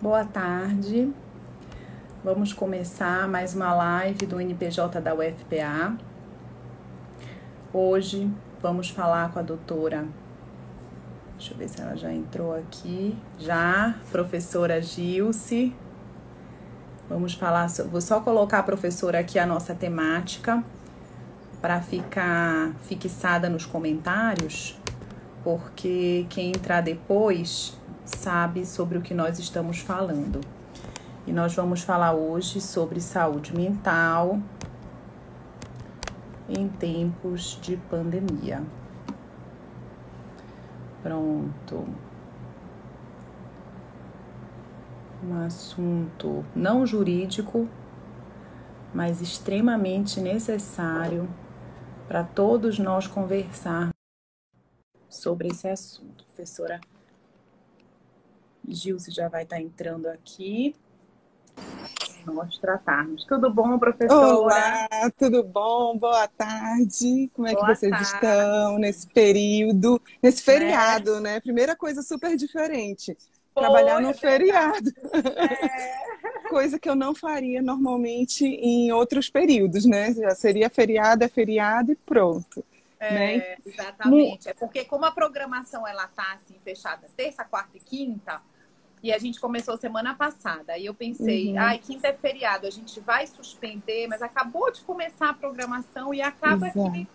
Boa tarde. Vamos começar mais uma live do NPJ da UFPA. Hoje vamos falar com a doutora. Deixa eu ver se ela já entrou aqui. Já, professora Gilce. Vamos falar, vou só colocar a professora aqui a nossa temática para ficar fixada nos comentários, porque quem entrar depois sabe sobre o que nós estamos falando. E nós vamos falar hoje sobre saúde mental em tempos de pandemia. Pronto. Um assunto não jurídico, mas extremamente necessário para todos nós conversar sobre esse assunto. Professora Gilce já vai estar entrando aqui. Nós tratarmos. Tudo bom, professora? Olá, tudo bom? Boa tarde. Como é Boa que vocês tarde. estão nesse período, nesse né? feriado, é. né? Primeira coisa super diferente. Foi, trabalhar no é feriado. É. Coisa que eu não faria normalmente em outros períodos, né? Já seria feriado, é feriado e pronto. É, né? Exatamente. É porque como a programação ela tá assim fechada terça, quarta e quinta, e a gente começou semana passada. E eu pensei, uhum. ai, quinta é feriado, a gente vai suspender, mas acabou de começar a programação e acaba Exato. que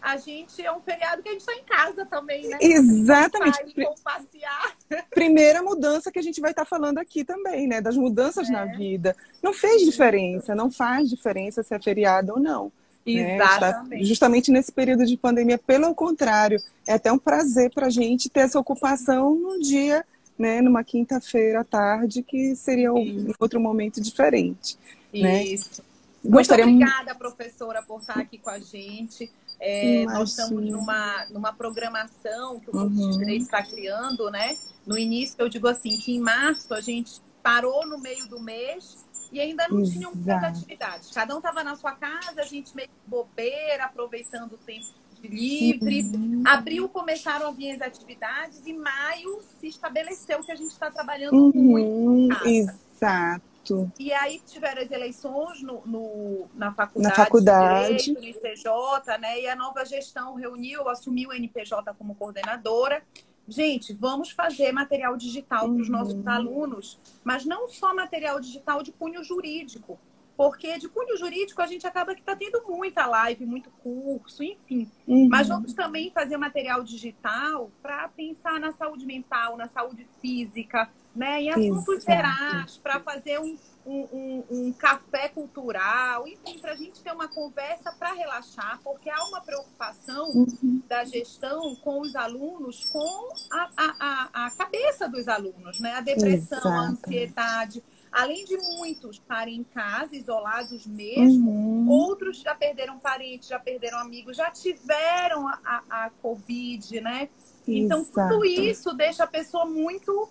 a gente é um feriado que a gente está em casa também, né? Exatamente. Passear. Primeira mudança que a gente vai estar tá falando aqui também, né? Das mudanças é. na vida. Não fez diferença, não faz diferença se é feriado ou não. Né? Exatamente. Né? justamente nesse período de pandemia, pelo contrário, é até um prazer para a gente ter essa ocupação num dia né, numa quinta-feira à tarde, que seria um outro momento diferente. Né? Isso. Né? Gostaria... Muito obrigada, professora, por estar aqui com a gente. É, nós estamos numa, numa programação que o curso uhum. de Direito está criando, né? No início, eu digo assim, que em março a gente parou no meio do mês e ainda não Exato. tinha muitas atividades. Cada um estava na sua casa, a gente meio bobeira, aproveitando o tempo livre. Uhum. Abril começaram a vir as atividades e maio se estabeleceu que a gente está trabalhando uhum. muito. Exato. E aí tiveram as eleições no, no na faculdade, na faculdade. Direito, no ICJ, né? E a nova gestão reuniu, assumiu o NPJ como coordenadora. Gente, vamos fazer material digital para os nossos uhum. alunos, mas não só material digital de cunho jurídico porque de cunho jurídico a gente acaba que está tendo muita live, muito curso, enfim. Uhum. Mas vamos também fazer material digital para pensar na saúde mental, na saúde física, né? Em assuntos gerais, para fazer um, um, um, um, café cultural, enfim, para a gente ter uma conversa para relaxar, porque há uma preocupação uhum. da gestão com os alunos, com a, a, a, a cabeça dos alunos, né? A depressão, Exato. a ansiedade além de muitos estarem em casa, isolados mesmo, uhum. outros já perderam parentes, já perderam amigos, já tiveram a, a, a Covid, né? Então, Exato. tudo isso deixa a pessoa muito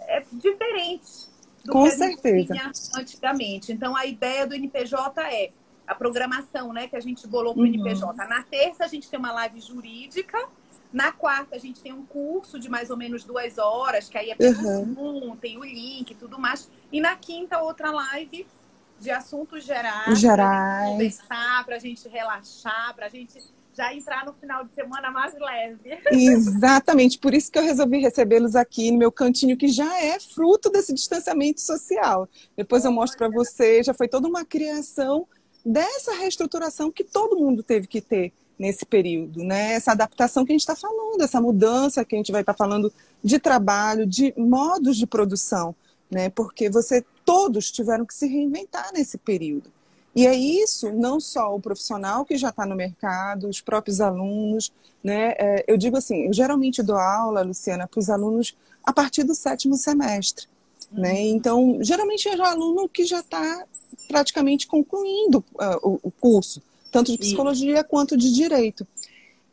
é, diferente do Com que certeza. tinha antigamente. Então, a ideia do NPJ é a programação, né, que a gente bolou para o uhum. NPJ. Na terça, a gente tem uma live jurídica na quarta, a gente tem um curso de mais ou menos duas horas, que aí é pelo uhum. Zoom, tem o link e tudo mais. E na quinta, outra live de assuntos gerais. Gerais. Pra gente conversar, pra gente relaxar, pra gente já entrar no final de semana mais leve. Exatamente, por isso que eu resolvi recebê-los aqui no meu cantinho, que já é fruto desse distanciamento social. Depois eu mostro para você, já foi toda uma criação dessa reestruturação que todo mundo teve que ter nesse período, né? Essa adaptação que a gente está falando, essa mudança que a gente vai estar tá falando de trabalho, de modos de produção, né? Porque você todos tiveram que se reinventar nesse período. E é isso, não só o profissional que já está no mercado, os próprios alunos, né? É, eu digo assim, eu geralmente dou aula, Luciana, para os alunos a partir do sétimo semestre, uhum. né? Então, geralmente é o aluno que já está praticamente concluindo uh, o, o curso tanto de psicologia Isso. quanto de direito.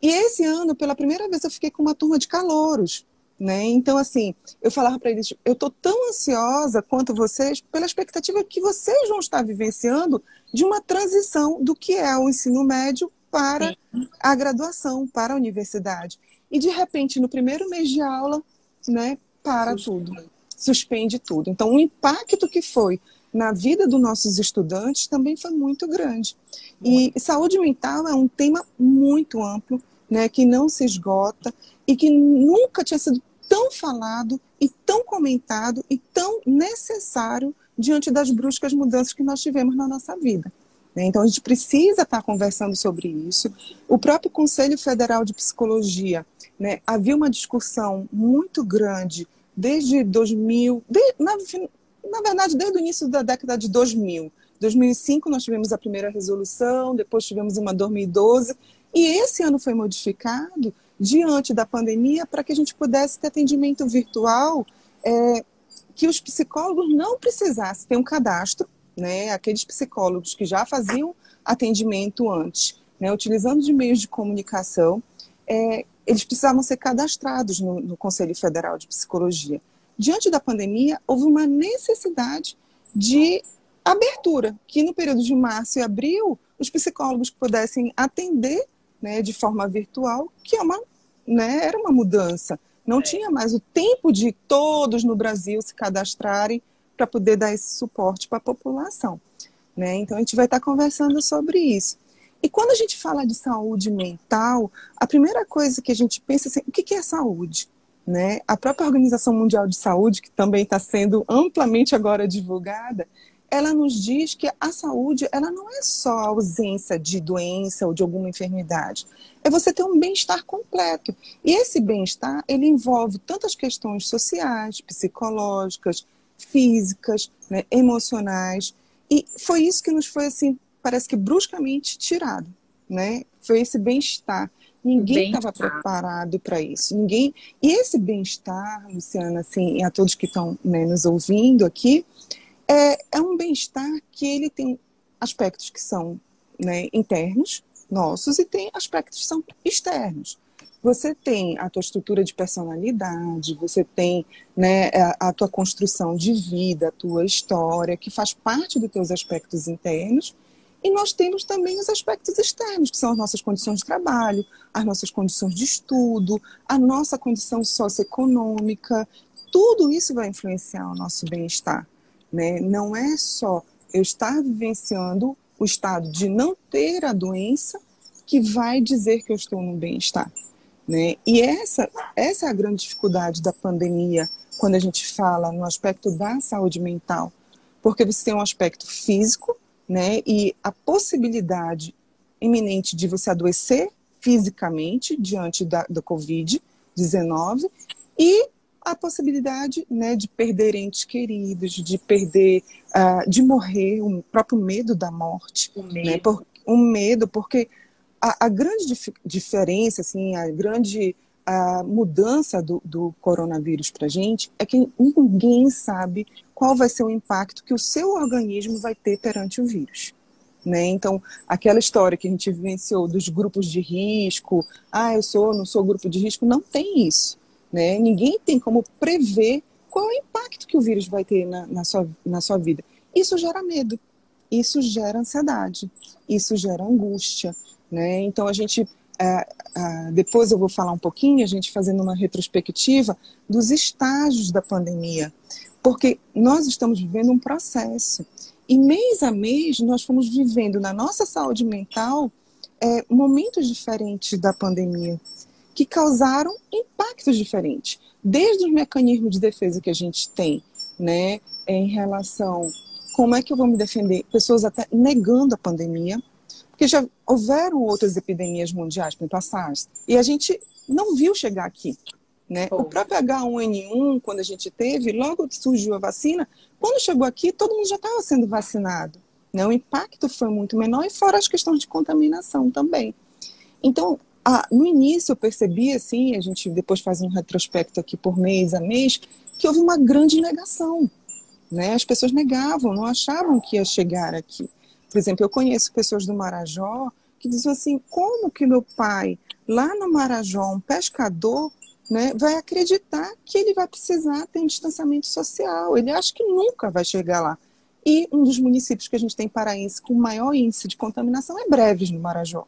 E esse ano, pela primeira vez, eu fiquei com uma turma de calouros. Né? Então, assim, eu falava para eles: eu estou tão ansiosa quanto vocês pela expectativa que vocês vão estar vivenciando de uma transição do que é o ensino médio para Sim. a graduação, para a universidade. E, de repente, no primeiro mês de aula, né, para tudo. suspende tudo. Então, o impacto que foi na vida dos nossos estudantes também foi muito grande. E saúde mental é um tema muito amplo, né, que não se esgota e que nunca tinha sido tão falado e tão comentado e tão necessário diante das bruscas mudanças que nós tivemos na nossa vida. Né? Então, a gente precisa estar conversando sobre isso. O próprio Conselho Federal de Psicologia, né, havia uma discussão muito grande desde 2000, de, na, na verdade, desde o início da década de 2000. 2005 nós tivemos a primeira resolução, depois tivemos uma 2012, e esse ano foi modificado diante da pandemia para que a gente pudesse ter atendimento virtual, é, que os psicólogos não precisassem ter um cadastro, né, aqueles psicólogos que já faziam atendimento antes, né, utilizando de meios de comunicação, é, eles precisavam ser cadastrados no, no Conselho Federal de Psicologia. Diante da pandemia, houve uma necessidade de abertura, que no período de março e abril, os psicólogos pudessem atender né, de forma virtual, que é uma, né, era uma mudança. Não é. tinha mais o tempo de todos no Brasil se cadastrarem para poder dar esse suporte para a população. Né? Então, a gente vai estar conversando sobre isso. E quando a gente fala de saúde mental, a primeira coisa que a gente pensa é assim, o que é saúde? Né? A própria Organização Mundial de Saúde, que também está sendo amplamente agora divulgada, ela nos diz que a saúde ela não é só a ausência de doença ou de alguma enfermidade, é você ter um bem-estar completo. E esse bem-estar ele envolve tantas questões sociais, psicológicas, físicas, né, emocionais. E foi isso que nos foi assim, parece que bruscamente tirado, né? Foi esse bem-estar. Ninguém estava preparado para isso. Ninguém. E esse bem-estar, Luciana, assim, e a todos que estão né, nos ouvindo aqui, é, é um bem-estar que ele tem aspectos que são né, internos, nossos, e tem aspectos que são externos. Você tem a tua estrutura de personalidade, você tem né, a, a tua construção de vida, a tua história, que faz parte dos teus aspectos internos, e nós temos também os aspectos externos, que são as nossas condições de trabalho, as nossas condições de estudo, a nossa condição socioeconômica. Tudo isso vai influenciar o nosso bem-estar. Né? Não é só eu estar vivenciando o estado de não ter a doença que vai dizer que eu estou no bem-estar. Né? E essa, essa é a grande dificuldade da pandemia quando a gente fala no aspecto da saúde mental. Porque você tem um aspecto físico, né? E a possibilidade iminente de você adoecer fisicamente diante da, do Covid-19 e a possibilidade né, de perder entes queridos, de perder, uh, de morrer, o próprio medo da morte. O né, medo. Né, por, um medo, porque a, a grande dif diferença, assim, a grande a mudança do, do coronavírus para a gente é que ninguém sabe qual vai ser o impacto que o seu organismo vai ter perante o vírus. Né? Então, aquela história que a gente vivenciou dos grupos de risco, ah, eu sou, não sou grupo de risco, não tem isso. Né? Ninguém tem como prever qual é o impacto que o vírus vai ter na, na, sua, na sua vida. Isso gera medo, isso gera ansiedade, isso gera angústia. Né? Então, a gente depois eu vou falar um pouquinho, a gente fazendo uma retrospectiva dos estágios da pandemia, porque nós estamos vivendo um processo e mês a mês nós fomos vivendo na nossa saúde mental é, momentos diferentes da pandemia que causaram impactos diferentes, desde os mecanismos de defesa que a gente tem, né, em relação como é que eu vou me defender, pessoas até negando a pandemia, porque já houveram outras epidemias mundiais, por exemplo, e a gente não viu chegar aqui. Né? O próprio H1N1, quando a gente teve, logo que surgiu a vacina, quando chegou aqui, todo mundo já estava sendo vacinado. Né? O impacto foi muito menor, e fora as questões de contaminação também. Então, a, no início eu percebi, assim, a gente depois faz um retrospecto aqui por mês a mês, que houve uma grande negação. Né? As pessoas negavam, não achavam que ia chegar aqui. Por exemplo, eu conheço pessoas do Marajó que dizem assim: como que meu pai, lá no Marajó, um pescador, né, vai acreditar que ele vai precisar ter um distanciamento social? Ele acha que nunca vai chegar lá. E um dos municípios que a gente tem paraense com maior índice de contaminação é Breves, no Marajó.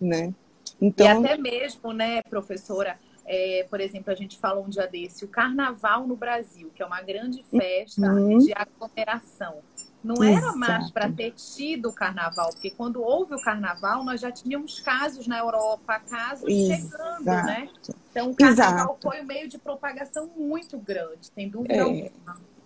Né? Então... E até mesmo, né, professora, é, por exemplo, a gente falou um dia desse, o carnaval no Brasil, que é uma grande festa uhum. de aglomeração. Não era Exato. mais para ter tido o carnaval, porque quando houve o carnaval, nós já tínhamos casos na Europa, casos Exato. chegando, né? Então, o carnaval Exato. foi um meio de propagação muito grande, sem dúvida é. alguma.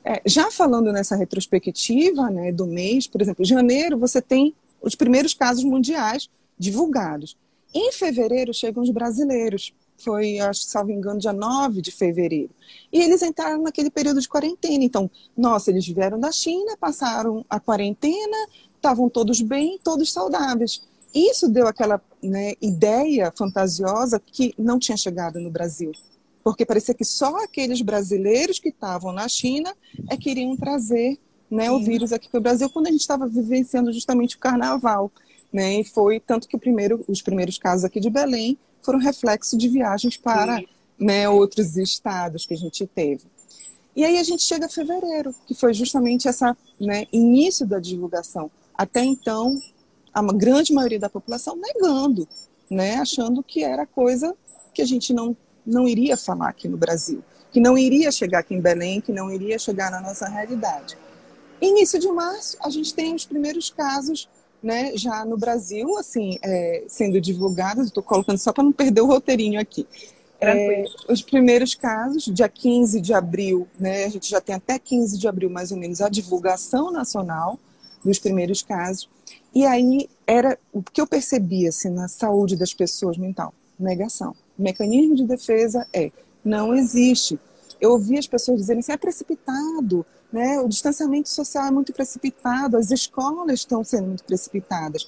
É, já falando nessa retrospectiva né, do mês, por exemplo, em janeiro você tem os primeiros casos mundiais divulgados. Em fevereiro chegam os brasileiros foi, acho, salvo engano, dia 9 de fevereiro. E eles entraram naquele período de quarentena. Então, nossa, eles vieram da China, passaram a quarentena, estavam todos bem, todos saudáveis. Isso deu aquela né, ideia fantasiosa que não tinha chegado no Brasil. Porque parecia que só aqueles brasileiros que estavam na China é que iriam trazer né, o vírus aqui para o Brasil, quando a gente estava vivenciando justamente o carnaval. Né? E foi tanto que primeiro, os primeiros casos aqui de Belém foram reflexo de viagens para né, outros estados que a gente teve. E aí a gente chega a fevereiro, que foi justamente essa né, início da divulgação. Até então, a grande maioria da população negando, né, achando que era coisa que a gente não, não iria falar aqui no Brasil, que não iria chegar aqui em Belém, que não iria chegar na nossa realidade. Início de março, a gente tem os primeiros casos né, já no Brasil, assim, é, sendo divulgadas, estou colocando só para não perder o roteirinho aqui. É, os primeiros casos, dia 15 de abril, né, a gente já tem até 15 de abril, mais ou menos, a divulgação nacional dos primeiros casos. E aí era o que eu percebia assim, na saúde das pessoas mental: negação. O mecanismo de defesa é não existe. Eu ouvi as pessoas dizerem assim: é precipitado, né? O distanciamento social é muito precipitado, as escolas estão sendo muito precipitadas.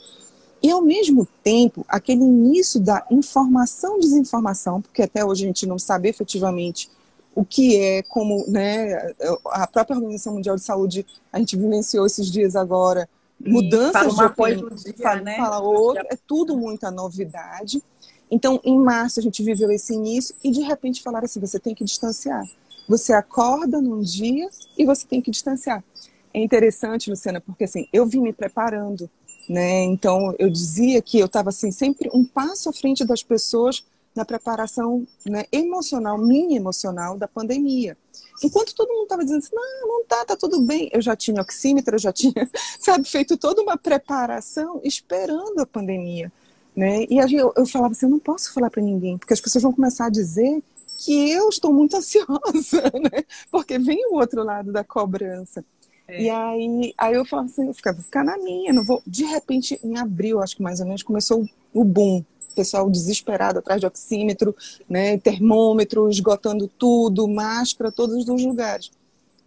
E, ao mesmo tempo, aquele início da informação-desinformação, porque até hoje a gente não sabe efetivamente o que é, como né, a própria Organização Mundial de Saúde, a gente vivenciou esses dias agora, mudanças de opinião, dia, fala, né? fala outro, é tudo muita novidade. Então, em março, a gente viveu esse início e, de repente, falaram assim, você tem que distanciar. Você acorda num dia e você tem que distanciar. É interessante, Luciana, porque assim, eu vim me preparando, né? Então eu dizia que eu estava assim sempre um passo à frente das pessoas na preparação né, emocional, minha emocional da pandemia. Enquanto todo mundo estava dizendo assim, não, não tá, tá tudo bem. Eu já tinha oxímetro, eu já tinha, sabe, feito toda uma preparação esperando a pandemia. Né? E eu, eu falava assim, eu não posso falar para ninguém, porque as pessoas vão começar a dizer que eu estou muito ansiosa, né? Porque vem o outro lado da cobrança. É. E aí, aí eu falo assim, eu ficar, vou ficar na minha, não vou. De repente, em abril, acho que mais ou menos, começou o boom. O pessoal desesperado atrás de oxímetro, né, termômetro, esgotando tudo, máscara, todos os lugares.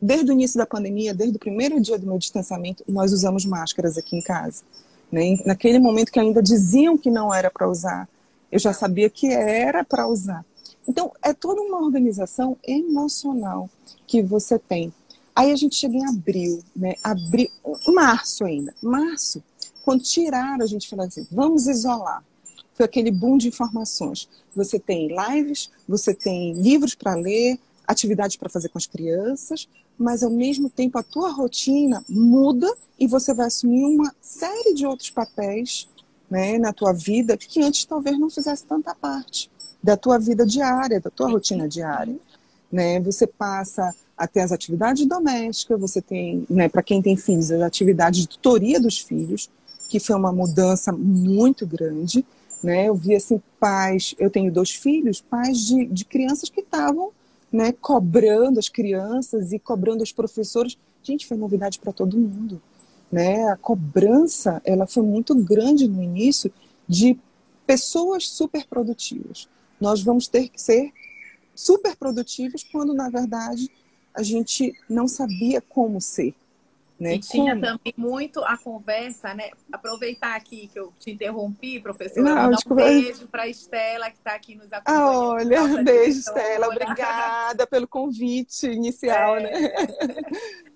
Desde o início da pandemia, desde o primeiro dia do meu distanciamento, nós usamos máscaras aqui em casa. Né? Naquele momento que ainda diziam que não era para usar, eu já sabia que era para usar. Então, é toda uma organização emocional que você tem. Aí a gente chega em abril, né? Abril, março ainda. Março, quando tiraram, a gente falou assim: vamos isolar. Foi aquele boom de informações. Você tem lives, você tem livros para ler, atividades para fazer com as crianças, mas ao mesmo tempo a tua rotina muda e você vai assumir uma série de outros papéis né, na tua vida que antes talvez não fizesse tanta parte da tua vida diária, da tua rotina diária. Né? Você passa a ter as atividades domésticas, você tem, né, para quem tem filhos, as atividades de tutoria dos filhos, que foi uma mudança muito grande. Né? Eu vi assim, pais, eu tenho dois filhos, pais de, de crianças que estavam né, cobrando as crianças e cobrando os professores. Gente, foi novidade para todo mundo. Né? A cobrança ela foi muito grande no início de pessoas super produtivas nós vamos ter que ser super produtivos quando, na verdade, a gente não sabia como ser. Né? E tinha como? também muito a conversa, né? Aproveitar aqui que eu te interrompi, professora, não, mandar um beijo para a Estela, que está aqui nos acompanhando. Ah, olha, beijo, Estela. Obrigada pelo convite inicial, é. né?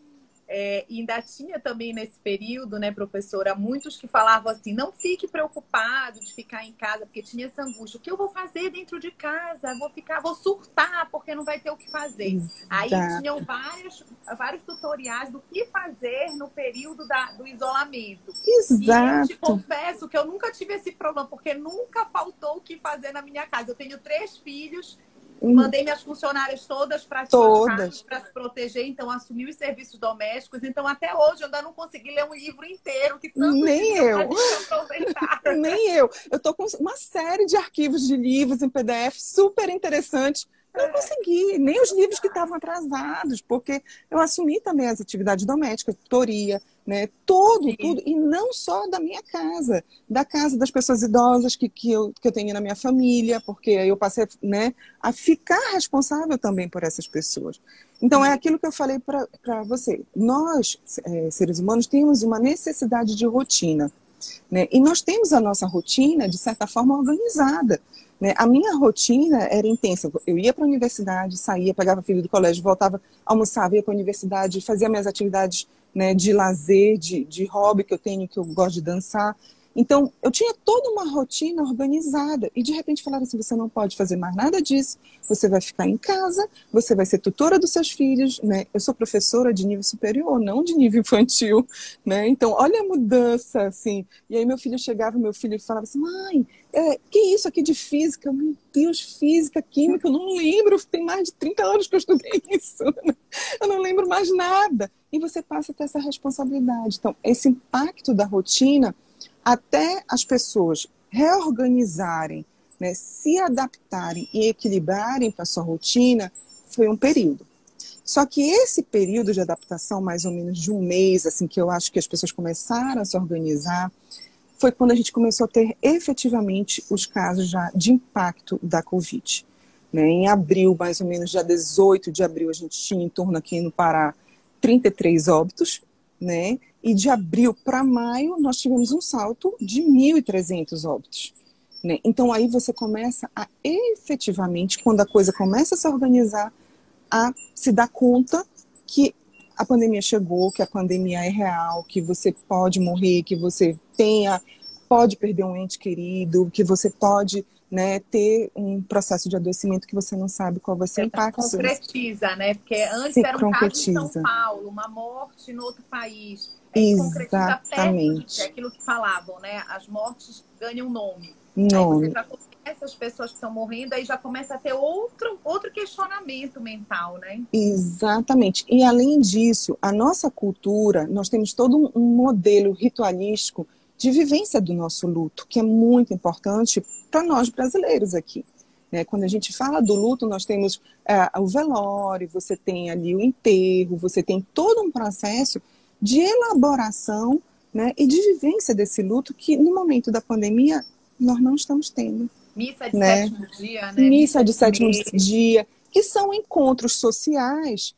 É, e ainda tinha também nesse período, né, professora, muitos que falavam assim: não fique preocupado de ficar em casa, porque tinha essa angústia. O que eu vou fazer dentro de casa? Vou ficar, vou surtar, porque não vai ter o que fazer. Exato. Aí tinham vários, vários tutoriais do que fazer no período da, do isolamento. Exato. E eu te confesso que eu nunca tive esse problema, porque nunca faltou o que fazer na minha casa. Eu tenho três filhos. Mandei minhas funcionárias todas para todas para se proteger, então assumi os serviços domésticos. Então até hoje eu ainda não consegui ler um livro inteiro que tanto nem eu. Nem eu. Eu tô com uma série de arquivos de livros em PDF super interessantes não consegui, nem os livros que estavam atrasados, porque eu assumi também as atividades domésticas, tutoria, né? Tudo, Sim. tudo. E não só da minha casa, da casa das pessoas idosas que, que, eu, que eu tenho na minha família, porque eu passei né, a ficar responsável também por essas pessoas. Então, é aquilo que eu falei para você. Nós, é, seres humanos, temos uma necessidade de rotina. Né? E nós temos a nossa rotina, de certa forma, organizada. Né? A minha rotina era intensa. Eu ia para a universidade, saía, pegava filho do colégio, voltava, almoçava, ia para a universidade, fazia minhas atividades né, de lazer, de, de hobby que eu tenho, que eu gosto de dançar. Então, eu tinha toda uma rotina organizada e de repente falaram assim: você não pode fazer mais nada disso, você vai ficar em casa, você vai ser tutora dos seus filhos, né? Eu sou professora de nível superior, não de nível infantil, né? Então, olha a mudança, assim. E aí meu filho chegava, meu filho falava assim: mãe, é, que isso aqui de física? Meu Deus, física, química, eu não lembro, tem mais de 30 anos que eu estudei isso, eu não lembro mais nada. E você passa a ter essa responsabilidade. Então, esse impacto da rotina até as pessoas reorganizarem, né, se adaptarem e equilibrarem para sua rotina, foi um período. Só que esse período de adaptação, mais ou menos de um mês, assim, que eu acho que as pessoas começaram a se organizar, foi quando a gente começou a ter efetivamente os casos já de impacto da Covid. Né? Em abril, mais ou menos, dia 18 de abril, a gente tinha em torno aqui no Pará 33 óbitos, né? E de abril para maio, nós tivemos um salto de 1.300 óbitos. Né? Então, aí você começa a efetivamente, quando a coisa começa a se organizar, a se dar conta que a pandemia chegou, que a pandemia é real, que você pode morrer, que você tenha, pode perder um ente querido, que você pode né, ter um processo de adoecimento que você não sabe qual vai ser o impacto. Concretiza, né? Porque antes era um caso em São Paulo, uma morte em outro país. Exatamente. É aquilo que falavam, né? As mortes ganham nome. Nome. Aí você já conhece as pessoas que estão morrendo, aí já começa a ter outro, outro questionamento mental, né? Exatamente. E além disso, a nossa cultura, nós temos todo um modelo ritualístico de vivência do nosso luto, que é muito importante para nós brasileiros aqui. Né? Quando a gente fala do luto, nós temos é, o velório, você tem ali o enterro, você tem todo um processo de elaboração né, e de vivência desse luto que no momento da pandemia nós não estamos tendo. Missa de né? sétimo dia, né? Missa de sétimo dia, que são encontros sociais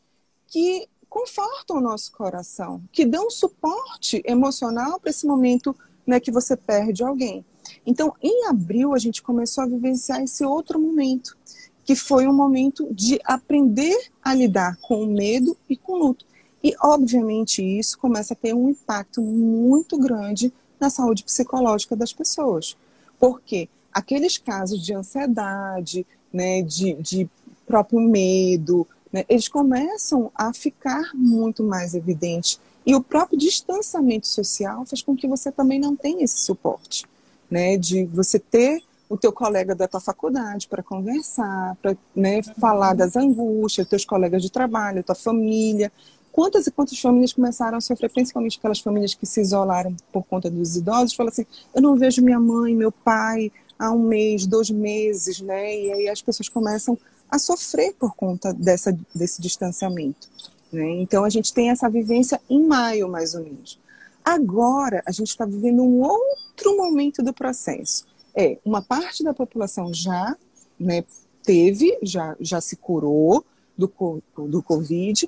que confortam o nosso coração, que dão suporte emocional para esse momento né, que você perde alguém. Então, em abril, a gente começou a vivenciar esse outro momento, que foi um momento de aprender a lidar com o medo e com o luto. E, obviamente, isso começa a ter um impacto muito grande na saúde psicológica das pessoas. Porque aqueles casos de ansiedade, né, de, de próprio medo, né, eles começam a ficar muito mais evidentes. E o próprio distanciamento social faz com que você também não tenha esse suporte, né, de você ter o teu colega da tua faculdade para conversar, para né, falar das angústias, teus colegas de trabalho, tua família, quantas e quantas famílias começaram a sofrer, principalmente aquelas famílias que se isolaram por conta dos idosos, falam assim, eu não vejo minha mãe, meu pai há um mês, dois meses, né? E aí as pessoas começam a sofrer por conta dessa, desse distanciamento. Né? Então a gente tem essa vivência em maio, mais ou menos. Agora a gente está vivendo um outro momento do processo. É, uma parte da população já né, teve, já, já se curou do, do Covid,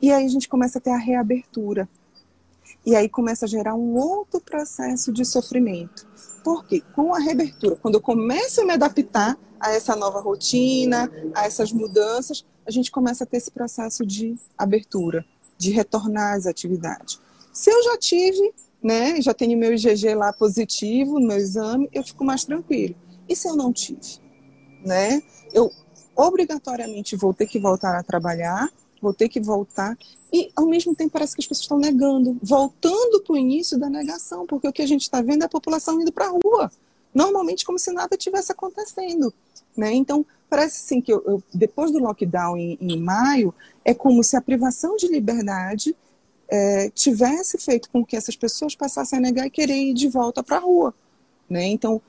e aí a gente começa a ter a reabertura. E aí começa a gerar um outro processo de sofrimento. Porque com a reabertura, quando eu começo a me adaptar a essa nova rotina, a essas mudanças, a gente começa a ter esse processo de abertura, de retornar às atividades. Se eu já tive, né, já tenho meu IgG lá positivo no meu exame, eu fico mais tranquilo. E se eu não tive, né? Eu obrigatoriamente vou ter que voltar a trabalhar vou ter que voltar. E, ao mesmo tempo, parece que as pessoas estão negando, voltando para o início da negação, porque o que a gente está vendo é a população indo para a rua, normalmente como se nada tivesse acontecendo. Né? Então, parece assim que eu, eu, depois do lockdown em, em, maio, é como se a privação de liberdade é, tivesse feito com que essas pessoas passassem a negar e querer ir de volta para a rua. Né? Então,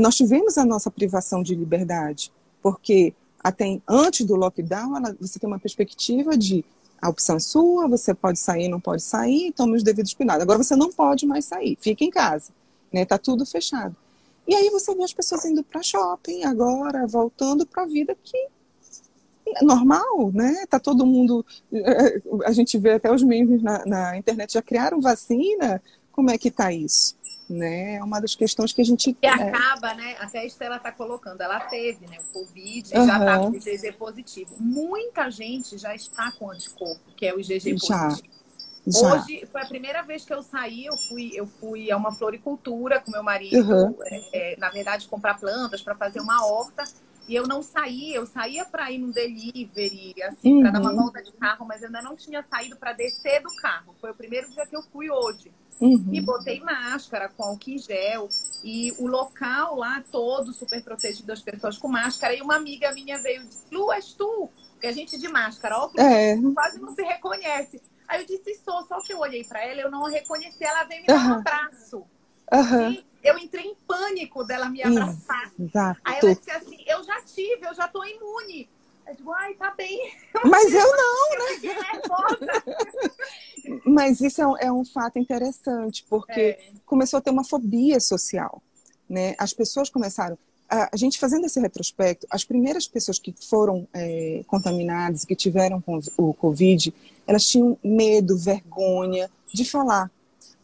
nós tivemos a nossa privação de liberdade, porque até antes do lockdown, ela, você tem uma perspectiva de a opção é sua, você pode sair, não pode sair, tome os devidos cuidados. Agora você não pode mais sair, fica em casa, né? Tá tudo fechado. E aí você vê as pessoas indo para shopping agora, voltando para a vida que é normal, né? Tá todo mundo. Eh, a gente vê até os memes na, na internet já criaram vacina. Como é que tá isso? Né? É uma das questões que a gente. E é... acaba, né? Até a Estela está colocando, ela teve, né? O Covid uhum. já está com o IgG positivo. Muita gente já está com anticorpo, que é o IgG positivo. Já. Hoje foi a primeira vez que eu saí, eu fui, eu fui a uma floricultura com meu marido, uhum. é, é, na verdade, comprar plantas para fazer uma horta. E eu não saí, eu saía para ir no delivery, assim, uhum. para dar uma uhum. volta de carro, mas eu ainda não tinha saído para descer do carro. Foi o primeiro dia que eu fui hoje. Uhum. E botei máscara com álcool gel. E o local lá todo super protegido, as pessoas com máscara. E uma amiga minha veio e disse: Lu, és tu? Porque a gente de máscara, óculos, é. quase não se reconhece. Aí eu disse, sou, só que eu olhei para ela, eu não a reconheci, ela veio me dar um abraço. Uhum. eu entrei em pânico dela me abraçar. Exato. Aí ela disse assim, eu já tive, eu já tô imune. Eu digo, ai, tá bem. Mas eu não, né? Mas isso é um, é um, fato interessante, porque é. começou a ter uma fobia social. Né? As pessoas começaram a, gente fazendo esse retrospecto, as primeiras pessoas que foram é, contaminadas, que tiveram o Covid, elas tinham medo, vergonha de falar,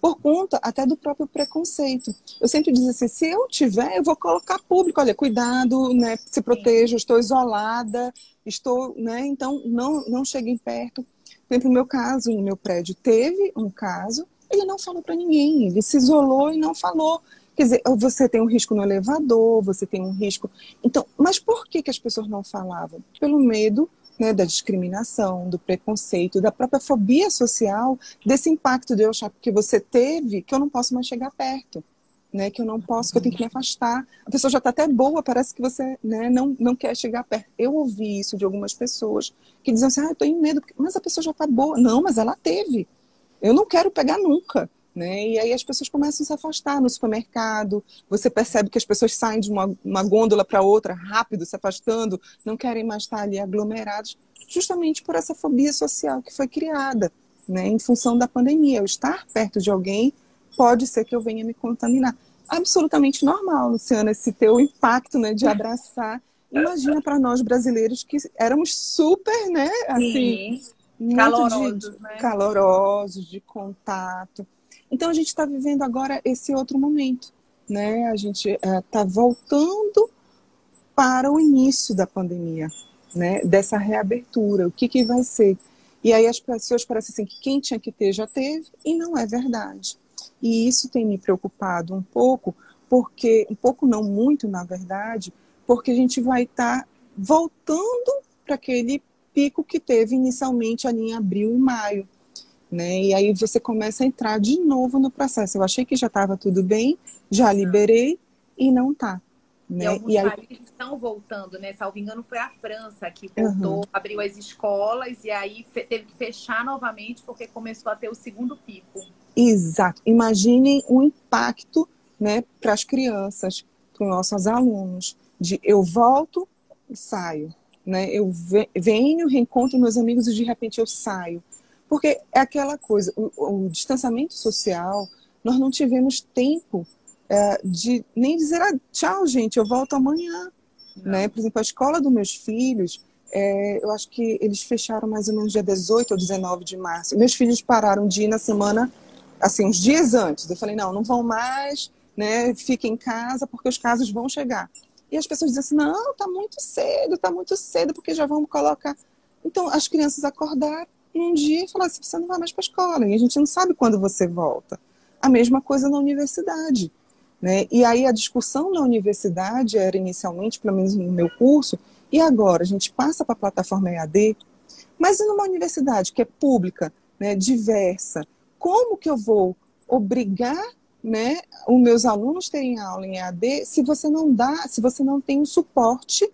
por conta até do próprio preconceito. Eu sempre dizia assim, se eu tiver, eu vou colocar público, olha, cuidado, né, se proteja, estou isolada, estou, né, então não, não cheguem perto. Por exemplo, no meu caso, no meu prédio, teve um caso, ele não falou para ninguém, ele se isolou e não falou. Quer dizer, você tem um risco no elevador, você tem um risco. Então, mas por que, que as pessoas não falavam? Pelo medo né, da discriminação, do preconceito, da própria fobia social, desse impacto de eu achar que você teve, que eu não posso mais chegar perto. Né, que eu não posso, que eu tenho que me afastar. A pessoa já está até boa, parece que você né, não, não quer chegar perto. Eu ouvi isso de algumas pessoas que diziam assim: ah, eu estou em medo, mas a pessoa já está boa. Não, mas ela teve. Eu não quero pegar nunca. Né? E aí as pessoas começam a se afastar no supermercado. Você percebe que as pessoas saem de uma, uma gôndola para outra rápido, se afastando, não querem mais estar ali aglomerados, justamente por essa fobia social que foi criada, né? Em função da pandemia, eu estar perto de alguém pode ser que eu venha me contaminar. Absolutamente normal, Luciana, esse teu impacto, né, de abraçar. Imagina para nós brasileiros que éramos super, né, assim, Sim. calorosos, de, né? calorosos, de contato. Então a gente está vivendo agora esse outro momento, né? A gente está é, voltando para o início da pandemia, né? Dessa reabertura, o que que vai ser? E aí as pessoas parecem assim que quem tinha que ter já teve e não é verdade. E isso tem me preocupado um pouco, porque um pouco não muito, na verdade, porque a gente vai estar tá voltando para aquele pico que teve inicialmente ali em abril e maio né? E aí você começa a entrar de novo no processo. Eu achei que já estava tudo bem, já liberei e não está. Né? E alguns e aí... países estão voltando, né? Salvo engano, foi a França que voltou, uhum. abriu as escolas e aí teve que fechar novamente porque começou a ter o segundo pico. Exato. Imaginem o impacto né, para as crianças, para os nossos alunos, de eu volto e saio. Né? Eu venho, reencontro meus amigos e de repente eu saio. Porque é aquela coisa, o, o distanciamento social, nós não tivemos tempo é, de nem dizer ah, tchau, gente, eu volto amanhã. Né? Por exemplo, a escola dos meus filhos, é, eu acho que eles fecharam mais ou menos dia 18 ou 19 de março. Meus filhos pararam de ir na semana, assim, uns dias antes. Eu falei, não, não vão mais, né? Fiquem em casa, porque os casos vão chegar. E as pessoas dizem assim, não, tá muito cedo, tá muito cedo, porque já vamos colocar. Então, as crianças acordaram um dia e falar assim, você não vai mais para a escola, e a gente não sabe quando você volta. A mesma coisa na universidade. Né? E aí a discussão na universidade era inicialmente, pelo menos no meu curso, e agora a gente passa para a plataforma EAD, mas e numa universidade que é pública, né, diversa, como que eu vou obrigar né, os meus alunos terem aula em EAD se você não dá, se você não tem um suporte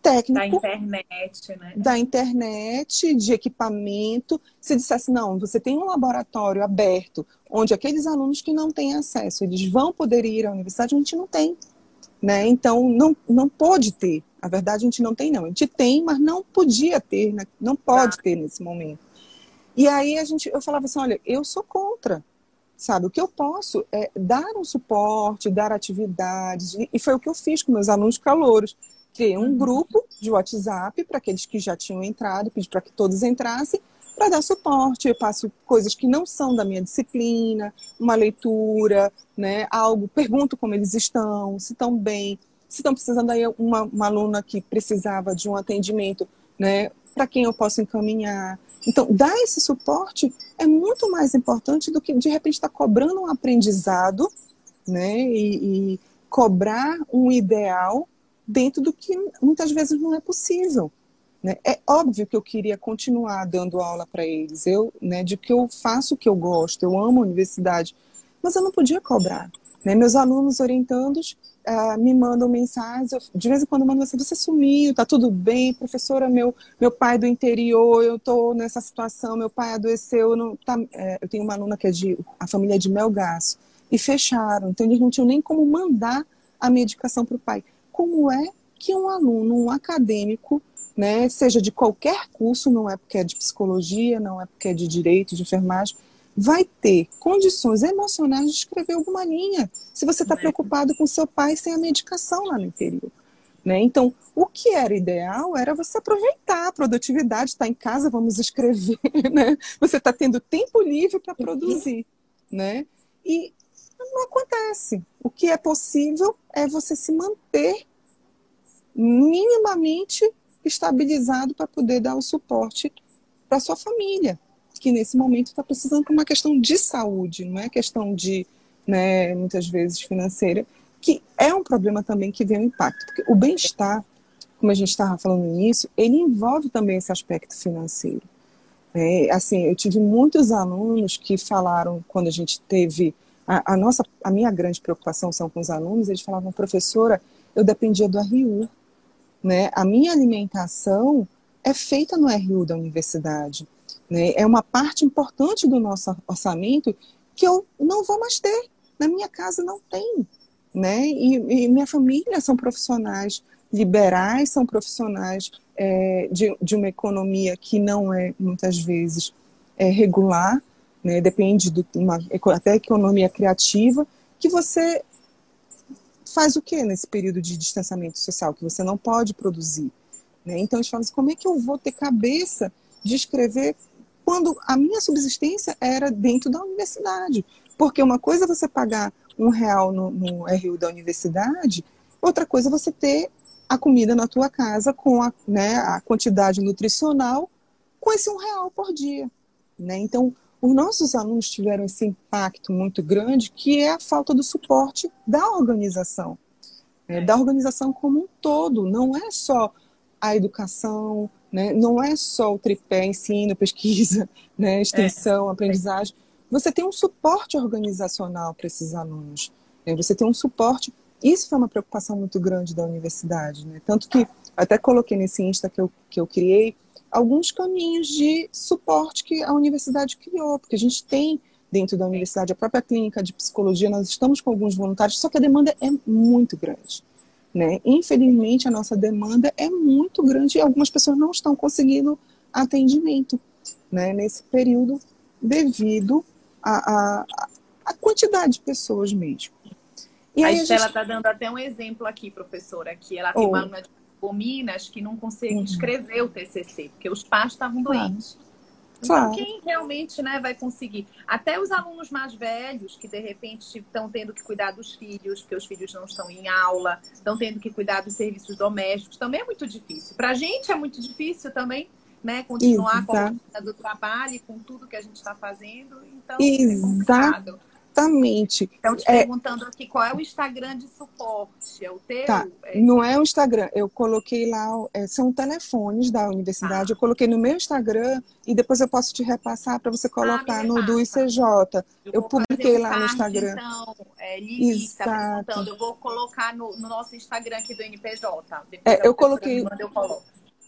técnico. Da internet, né? Da internet, de equipamento. Se dissesse, não, você tem um laboratório aberto, onde aqueles alunos que não têm acesso, eles vão poder ir à universidade, a gente não tem. Né? Então, não, não pode ter. A verdade, a gente não tem, não. A gente tem, mas não podia ter, né? não pode tá. ter nesse momento. E aí a gente, eu falava assim, olha, eu sou contra, sabe? O que eu posso é dar um suporte, dar atividades, e foi o que eu fiz com meus alunos calouros. Criei um grupo de WhatsApp para aqueles que já tinham entrado, pedi para que todos entrassem, para dar suporte. Eu passo coisas que não são da minha disciplina, uma leitura, né, algo, pergunto como eles estão, se estão bem, se estão precisando aí uma, uma aluna que precisava de um atendimento, né, para quem eu posso encaminhar. Então, dar esse suporte é muito mais importante do que, de repente, estar tá cobrando um aprendizado, né? E, e, cobrar um ideal dentro do que muitas vezes não é possível. Né? É óbvio que eu queria continuar dando aula para eles, eu, né, de que eu faço o que eu gosto, eu amo a universidade, mas eu não podia cobrar. Né? Meus alunos orientandos uh, me mandam mensagens, eu, de vez em quando mandam assim, você sumiu, tá tudo bem, professora, meu, meu pai do interior, eu tô nessa situação, meu pai adoeceu, não, tá, é, eu tenho uma aluna que é de, a família é de Melgaço, e fecharam, então eles não tinham nem como mandar a medicação para o pai. Como é que um aluno, um acadêmico, né, seja de qualquer curso, não é porque é de psicologia, não é porque é de direito, de enfermagem, vai ter condições emocionais de escrever alguma linha, se você está preocupado com seu pai sem a medicação lá no interior. Né? Então, o que era ideal era você aproveitar a produtividade, está em casa, vamos escrever, né? Você está tendo tempo livre para produzir, né? E não acontece. O que é possível é você se manter minimamente estabilizado para poder dar o suporte para sua família, que nesse momento está precisando por uma questão de saúde, não é questão de, né, muitas vezes financeira, que é um problema também que vem um impacto, porque o bem-estar, como a gente estava falando no início, ele envolve também esse aspecto financeiro. É, assim, eu tive muitos alunos que falaram quando a gente teve a, a, nossa, a minha grande preocupação são com os alunos. Eles falavam, professora, eu dependia do RU, né? A minha alimentação é feita no RU da universidade. Né? É uma parte importante do nosso orçamento que eu não vou mais ter. Na minha casa não tem. Né? E, e minha família são profissionais liberais, são profissionais é, de, de uma economia que não é, muitas vezes, é, regular, né? depende de uma até economia criativa, que você faz o que nesse período de distanciamento social, que você não pode produzir? Né? Então, eles falam assim, como é que eu vou ter cabeça de escrever quando a minha subsistência era dentro da universidade? Porque uma coisa é você pagar um real no, no RU da universidade, outra coisa é você ter a comida na tua casa com a, né, a quantidade nutricional com esse um real por dia. Né? Então, os nossos alunos tiveram esse impacto muito grande, que é a falta do suporte da organização, né? da organização como um todo. Não é só a educação, né? não é só o tripé, ensino, pesquisa, né? extensão, é. aprendizagem. Você tem um suporte organizacional para esses alunos. Né? Você tem um suporte. Isso foi uma preocupação muito grande da universidade. Né? Tanto que até coloquei nesse Insta que eu, que eu criei alguns caminhos de suporte que a universidade criou, porque a gente tem dentro da universidade a própria clínica de psicologia, nós estamos com alguns voluntários, só que a demanda é muito grande. Né? Infelizmente, a nossa demanda é muito grande e algumas pessoas não estão conseguindo atendimento né, nesse período devido à, quantidade de pessoas mesmo. E a Estela está gente... dando até um exemplo aqui, professora, que ela tem oh. uma aluna de Minas que não conseguem escrever o TCC, porque os pais estavam doentes. Então, quem realmente né, vai conseguir? Até os alunos mais velhos, que de repente estão tendo que cuidar dos filhos, porque os filhos não estão em aula, estão tendo que cuidar dos serviços domésticos, também é muito difícil. Para a gente é muito difícil também, né? Continuar Exato. com a rotina do trabalho e com tudo que a gente está fazendo. Então, Exato. É Exatamente. Estão te é... perguntando aqui qual é o Instagram de suporte. É o teu? Tá. É... Não é o Instagram. Eu coloquei lá, é, são telefones da universidade. Ah. Eu coloquei no meu Instagram e depois eu posso te repassar para você colocar ah, no do ICJ. Eu, eu publiquei lá card, no Instagram. Então, é, Lili, está perguntando. Eu vou colocar no, no, nosso Instagram aqui do NPJ. É, eu coloquei eu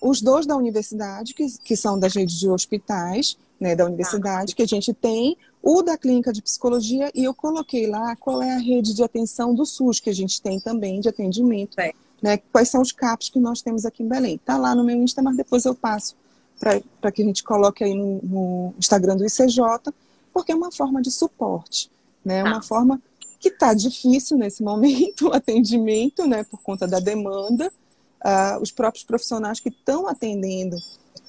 os dois da universidade, que, que são das redes de hospitais, né, da universidade, que a gente tem, o da clínica de psicologia, e eu coloquei lá qual é a rede de atenção do SUS, que a gente tem também, de atendimento. É. Né, quais são os CAPs que nós temos aqui em Belém. Está lá no meu Insta, mas depois eu passo para que a gente coloque aí no, no, Instagram do ICJ, porque é uma forma de suporte, né? É uma ah. forma que está difícil nesse momento, o atendimento, né, por conta da demanda. Os próprios profissionais que estão atendendo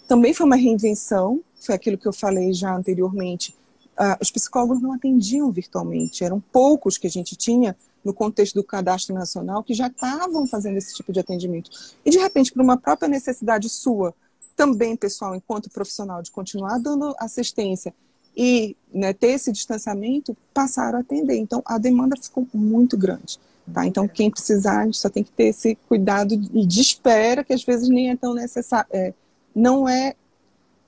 também foi uma reinvenção, foi aquilo que eu falei já anteriormente. Uh, os psicólogos não atendiam virtualmente, eram poucos que a gente tinha no contexto do cadastro nacional que já estavam fazendo esse tipo de atendimento. E de repente, por uma própria necessidade sua, também, pessoal, enquanto profissional, de continuar dando assistência e né, ter esse distanciamento, passaram a atender. Então, a demanda ficou muito grande. Tá? Então, quem precisar, a gente só tem que ter esse cuidado de espera, que às vezes nem é tão necessário. É, não é.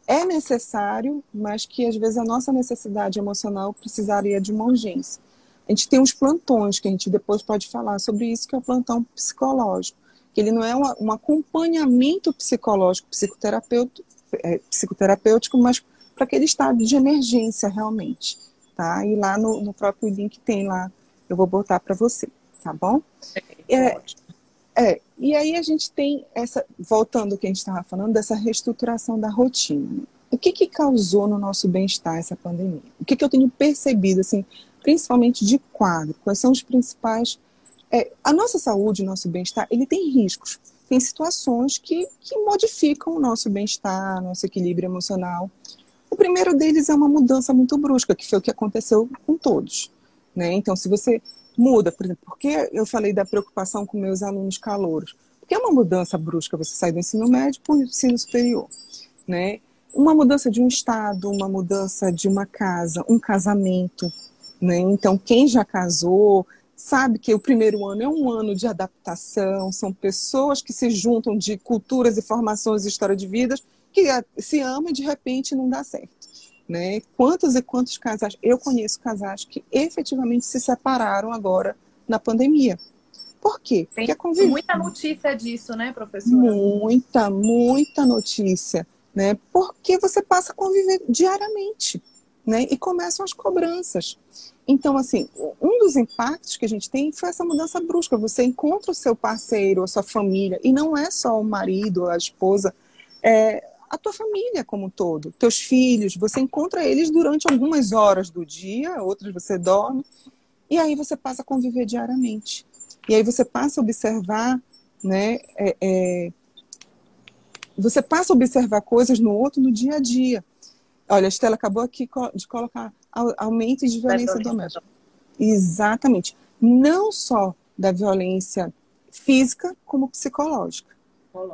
É necessário, mas que às vezes a nossa necessidade emocional precisaria de uma urgência. A gente tem uns plantões, que a gente depois pode falar sobre isso, que é o plantão psicológico que ele não é um, acompanhamento psicológico, psicoterapêutico, é, psicoterapêutico mas para aquele estado de emergência realmente, tá? E lá no, no próprio link tem lá, eu vou botar para você, tá bom? É, é, é, e aí a gente tem essa, voltando ao que a gente estava falando, dessa reestruturação da rotina. O que que causou no nosso bem-estar essa pandemia? O que que eu tenho percebido, assim, principalmente de quadro? Quais são os principais é, a nossa saúde, o nosso bem-estar, ele tem riscos. Tem situações que, que modificam o nosso bem-estar, nosso equilíbrio emocional. O primeiro deles é uma mudança muito brusca, que foi o que aconteceu com todos. Né? Então, se você muda, por exemplo, porque eu falei da preocupação com meus alunos calouros? Porque é uma mudança brusca você sair do ensino médio para o ensino superior. Né? Uma mudança de um estado, uma mudança de uma casa, um casamento. Né? Então, quem já casou, sabe que o primeiro ano é um ano de adaptação, são pessoas que se juntam de culturas e formações e história de vidas que se amam e de repente não dá certo. Né? Quantos e quantos casais? Eu conheço casais que efetivamente se separaram agora na pandemia. Por quê? Tem Porque muita notícia disso, né, professora? Muita, muita notícia. Né? Porque você passa a conviver diariamente. Né? E começam as cobranças. Então, assim, um dos impactos que a gente tem foi essa mudança brusca. Você encontra o seu parceiro, a sua família, e não é só o marido, a esposa, é a tua família como um todo, teus filhos. Você encontra eles durante algumas horas do dia, outras você dorme, e aí você passa a conviver diariamente. E aí você passa a observar, né? É, é, você passa a observar coisas no outro no dia a dia. Olha, a Estela acabou aqui de colocar aumento de violência doméstica. Exatamente. Não só da violência física, como psicológica.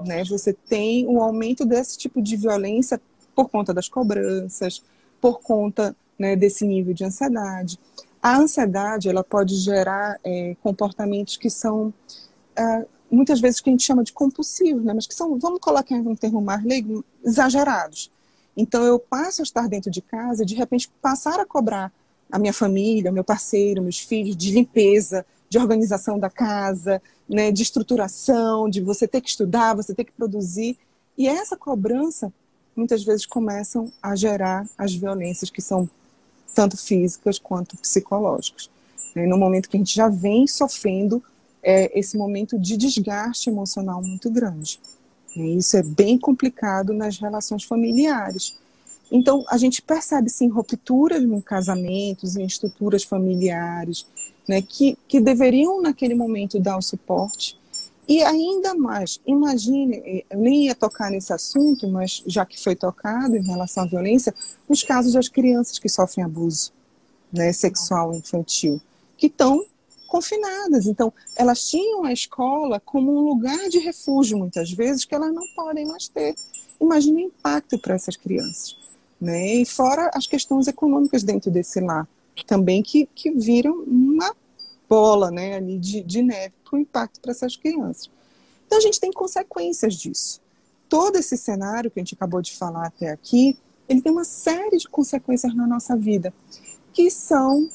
Né? Você tem um aumento desse tipo de violência por conta das cobranças, por conta né, desse nível de ansiedade. A ansiedade ela pode gerar é, comportamentos que são é, muitas vezes que a gente chama de compulsivos, né? mas que são, vamos colocar em um termo mais leigo, exagerados. Então eu passo a estar dentro de casa e de repente passar a cobrar a minha família, meu parceiro, meus filhos de limpeza, de organização da casa, né, de estruturação, de você ter que estudar, você ter que produzir. E essa cobrança muitas vezes começam a gerar as violências que são tanto físicas quanto psicológicas. Né, no momento que a gente já vem sofrendo é, esse momento de desgaste emocional muito grande. E isso é bem complicado nas relações familiares. Então, a gente percebe, sim, rupturas em casamentos, em estruturas familiares, né, que, que deveriam, naquele momento, dar o suporte. E ainda mais, imagine, eu nem ia tocar nesse assunto, mas já que foi tocado em relação à violência, nos casos das crianças que sofrem abuso né, sexual infantil, que estão confinadas. Então, elas tinham a escola como um lugar de refúgio, muitas vezes, que elas não podem mais ter. Imagine o impacto para essas crianças. Né? E fora as questões econômicas dentro desse lar, também que, que viram uma bola né, ali de, de neve para o impacto para essas crianças. Então, a gente tem consequências disso. Todo esse cenário que a gente acabou de falar até aqui, ele tem uma série de consequências na nossa vida, que são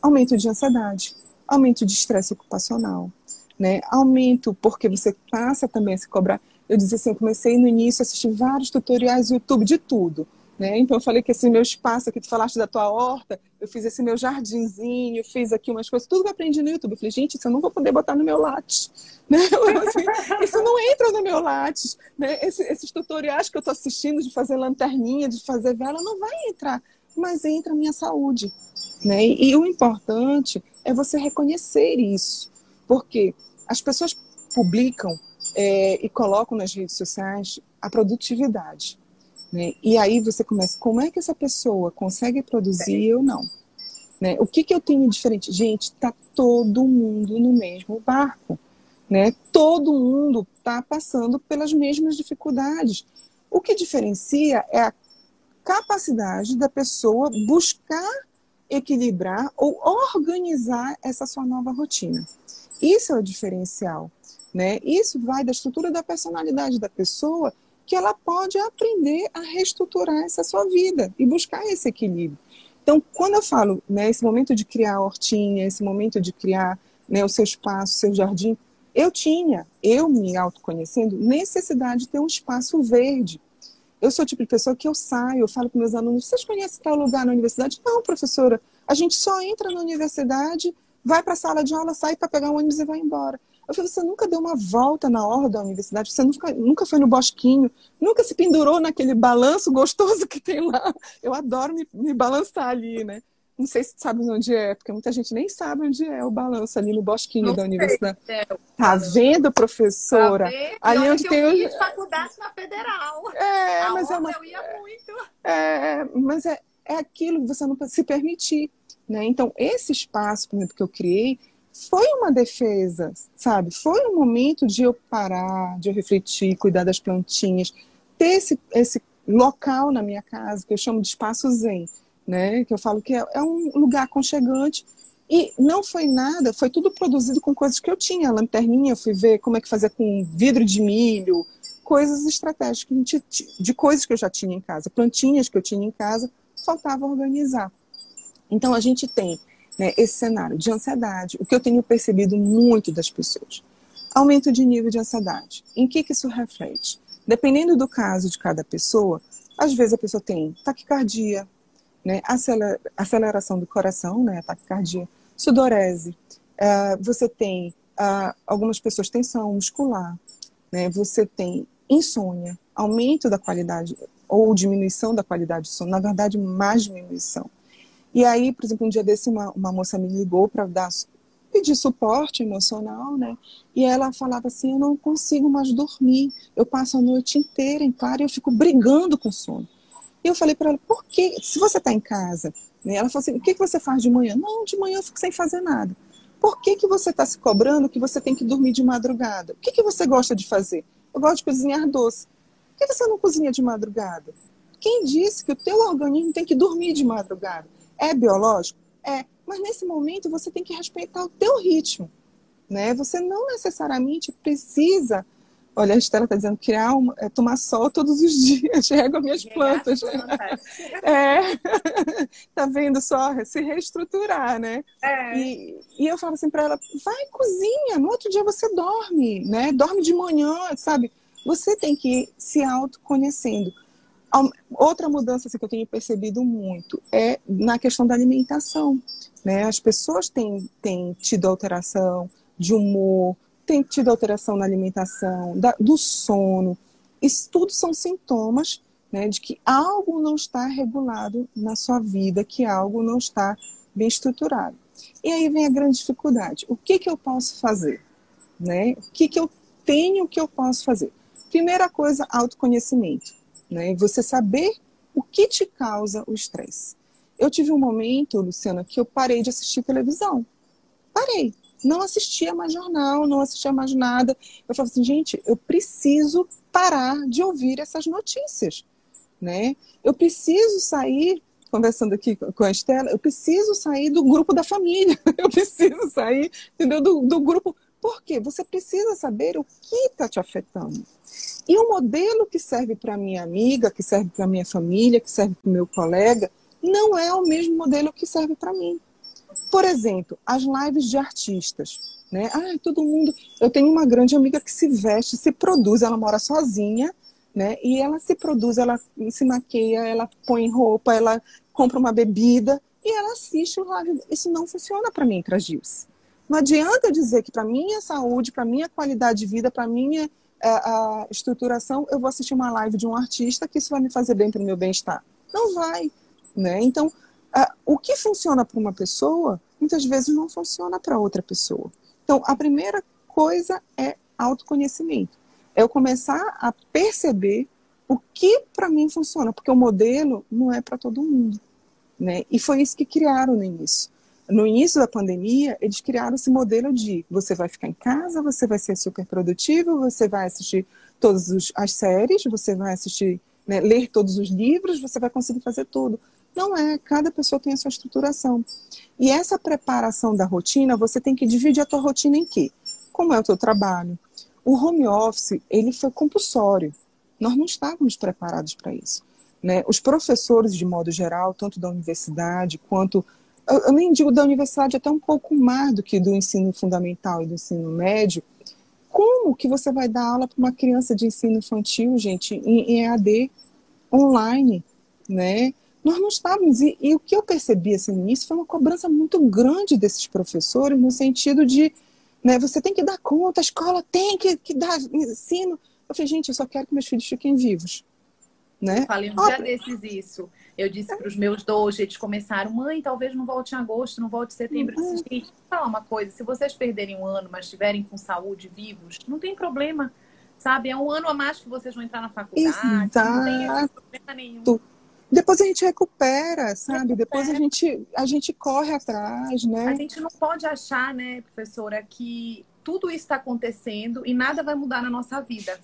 aumento de ansiedade, aumento de estresse ocupacional, né? Aumento porque você passa também a se cobrar. Eu dizia assim, eu comecei no início a assistir vários tutoriais no YouTube de tudo. Né? Então eu falei que esse meu espaço aqui, tu falaste da tua horta, eu fiz esse meu jardinzinho, fiz aqui umas coisas, tudo que eu aprendi no YouTube. Eu falei, gente, isso eu não vou poder botar no meu Lattes. Né? Assim, isso não entra no meu Lattes. Né? Esse, esses tutoriais que eu estou assistindo de fazer lanterninha, de fazer vela, não vai entrar. Mas entra a minha saúde. Né? E, e o importante é você reconhecer isso. Porque as pessoas publicam é, e colocam nas redes sociais a produtividade. Né? E aí você começa, como é que essa pessoa consegue produzir ou não? Né? O que, que eu tenho diferente? Gente, está todo mundo no mesmo barco. Né? Todo mundo está passando pelas mesmas dificuldades. O que diferencia é a capacidade da pessoa buscar equilibrar ou organizar essa sua nova rotina. Isso é o diferencial. Né? Isso vai da estrutura da personalidade da pessoa que ela pode aprender a reestruturar essa sua vida e buscar esse equilíbrio. Então, quando eu falo né, esse momento de criar a hortinha, esse momento de criar né, o seu espaço, o seu jardim, eu tinha, eu me autoconhecendo, necessidade de ter um espaço verde. Eu sou o tipo de pessoa que eu saio, eu falo para meus alunos, vocês conhecem tal lugar na universidade? Não, professora, a gente só entra na universidade, vai para a sala de aula, sai para pegar um ônibus e vai embora. Eu falei, você nunca deu uma volta na orla da universidade, você nunca, nunca foi no bosquinho, nunca se pendurou naquele balanço gostoso que tem lá. Eu adoro me, me balançar ali, né? Não sei se sabe onde é, porque muita gente nem sabe onde é o balanço ali no bosquinho Não da universidade. É, tá vendo, professora? Tá ali onde tem eu fiz faculdade na Federal. É, A mas é uma... eu ia muito. É, mas é, é aquilo que você não pode se permitir. Né? Então, esse espaço, por exemplo, que eu criei, foi uma defesa, sabe? Foi um momento de eu parar, de eu refletir, cuidar das plantinhas, ter esse, esse local na minha casa que eu chamo de espaço zen, né? Que eu falo que é, é um lugar aconchegante e não foi nada, foi tudo produzido com coisas que eu tinha. lanterninha, eu fui ver como é que fazer com vidro de milho, coisas estratégicas de coisas que eu já tinha em casa, plantinhas que eu tinha em casa, faltava organizar. Então a gente tem né, esse cenário de ansiedade, o que eu tenho percebido muito das pessoas. Aumento de nível de ansiedade. Em que, que isso reflete? Dependendo do caso de cada pessoa, às vezes a pessoa tem taquicardia, né, aceleração do coração, né, taquicardia, sudorese, uh, você tem uh, algumas pessoas tensão muscular, né, você tem insônia, aumento da qualidade ou diminuição da qualidade do sono, na verdade mais diminuição. E aí, por exemplo, um dia desse uma, uma moça me ligou para dar pedir suporte emocional, né? E ela falava assim: "Eu não consigo mais dormir. Eu passo a noite inteira em claro e eu fico brigando com sono". E eu falei para ela: "Por que? Se você está em casa?" Né? Ela falou assim: "O que, que você faz de manhã?" "Não, de manhã eu fico sem fazer nada." Por que, que você está se cobrando que você tem que dormir de madrugada? O que, que você gosta de fazer? Eu gosto de cozinhar doce. Por que você não cozinha de madrugada? Quem disse que o teu organismo tem que dormir de madrugada? É biológico? É. Mas nesse momento você tem que respeitar o teu ritmo. Né? Você não necessariamente precisa. Olha, a Estela está dizendo criar uma, é, tomar sol todos os dias, rego as minhas plantas. É. tá vendo só? Se reestruturar, né? É. E, e eu falo assim para ela: vai cozinha, no outro dia você dorme, né? Dorme de manhã, sabe? Você tem que ir se autoconhecendo. Outra mudança assim, que eu tenho percebido muito é na questão da alimentação. Né? As pessoas têm, têm tido alteração de humor, têm tido alteração na alimentação, da, do sono. Isso tudo são sintomas né, de que algo não está regulado na sua vida, que algo não está bem estruturado. E aí vem a grande dificuldade. O que, que eu posso fazer? Né? O que, que eu tenho que eu posso fazer? Primeira coisa, autoconhecimento né? Você saber o que te causa o estresse. Eu tive um momento, Luciana, que eu parei de assistir televisão. Parei. Não assistia mais jornal, não assistia mais nada. Eu falava assim, gente, eu preciso parar de ouvir essas notícias, né? Eu preciso sair conversando aqui com a Estela, eu preciso sair do grupo da família, eu preciso sair, entendeu? Do, do grupo. Por quê? Você precisa saber o que está te afetando. E o modelo que serve para minha amiga, que serve para minha família, que serve para o meu colega, não é o mesmo modelo que serve para mim. Por exemplo, as lives de artistas. Né? Ah, todo mundo. Eu tenho uma grande amiga que se veste, se produz, ela mora sozinha, né? E ela se produz, ela se maqueia, ela põe roupa, ela compra uma bebida e ela assiste o live. Isso não funciona para mim, para. Não adianta dizer que para minha saúde, para minha qualidade de vida, para minha a, é, a estruturação, eu vou assistir uma live de um artista que isso vai me fazer bem para o meu bem-estar. Não vai, né? Então, a, o que funciona para uma pessoa, muitas vezes não funciona para outra pessoa. Então, a primeira coisa é autoconhecimento. É eu começar a perceber o que para mim funciona, porque o modelo não é para todo mundo. Né? E foi isso que criaram no início. No início da pandemia, eles criaram esse modelo de você vai ficar em casa, você vai ser super produtivo, você vai assistir todas as séries, você vai assistir, né, ler todos os livros, você vai conseguir fazer tudo. Não é, cada pessoa tem a sua estruturação. E essa preparação da rotina, você tem que dividir a tua rotina em quê? Como é o teu trabalho? O home office, ele foi compulsório. Nós não estávamos preparados para isso. Né? Os professores, de modo geral, tanto da universidade quanto. Eu nem digo da universidade, até um pouco mais do que do ensino fundamental e do ensino médio. Como que você vai dar aula para uma criança de ensino infantil, gente, em EAD, online, né? Nós não estávamos, e, e, o que eu percebi assim, no início foi uma cobrança muito grande desses professores, no sentido de, né, você tem que dar conta, a escola tem que, que dar ensino. Eu falei, gente, eu só quero que meus filhos fiquem vivos. Né? Eu falei um dia desses isso. Eu disse para os meus dois, eles começaram, mãe, talvez não volte em agosto, não volte em setembro. Uhum. Eu disse, falar uma coisa, se vocês perderem um ano, mas estiverem com saúde, vivos, não tem problema. Sabe, é um ano a mais que vocês vão entrar na faculdade. Exato. Não tem problema nenhum. Depois a gente recupera, sabe? Recupera. Depois a gente, a gente corre atrás, né? A gente não pode achar, né, professora, que tudo isso está acontecendo e nada vai mudar na nossa vida.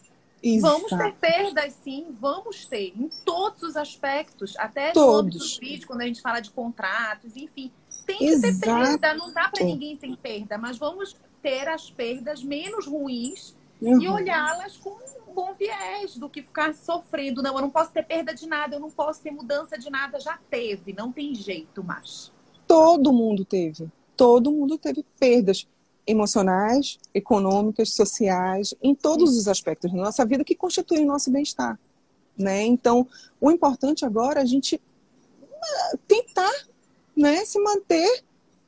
Exato. Vamos ter perdas, sim, vamos ter, em todos os aspectos, até todos. âmbito jurídico, quando a gente fala de contratos, enfim. Tem que Exato. ter perda, não dá para ninguém ter perda, mas vamos ter as perdas menos ruins uhum. e olhá-las com um bom viés do que ficar sofrendo. Não, eu não posso ter perda de nada, eu não posso ter mudança de nada. Já teve, não tem jeito mais. Todo mundo teve. Todo mundo teve perdas emocionais, econômicas, sociais, em todos os aspectos da nossa vida que constituem o nosso bem-estar. Né? Então, o importante agora é a gente ah, tentar né, se manter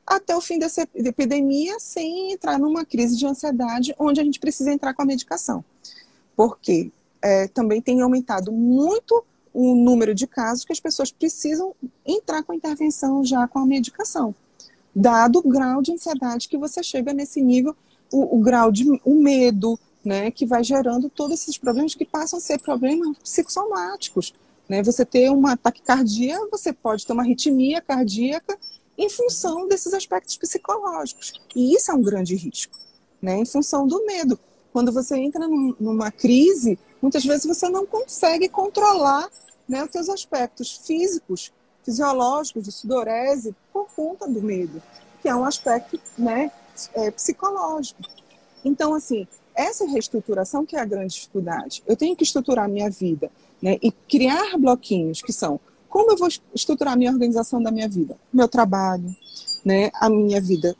até o fim dessa epidemia sem entrar numa crise de ansiedade onde a gente precisa entrar com a medicação. Porque é, também tem aumentado muito o número de casos que as pessoas precisam entrar com a intervenção já com a medicação, dado o grau de ansiedade que você chega nesse nível, o, o grau de o medo, né, que vai gerando todos esses problemas que passam a ser problemas psicossomáticos. Né? Você ter uma taquicardia, você pode ter uma arritmia cardíaca em função desses aspectos psicológicos. E isso é um grande risco, né? em função do medo. Quando você entra num, numa crise, muitas vezes você não consegue controlar né, os seus aspectos físicos, fisiológicos, de sudorese, por conta do medo, que é um aspecto né, é, psicológico. Então, assim, essa reestruturação que é a grande dificuldade. Eu tenho que estruturar minha vida né, e criar bloquinhos que são como eu vou estruturar a minha organização da minha vida? Meu trabalho, né? a minha vida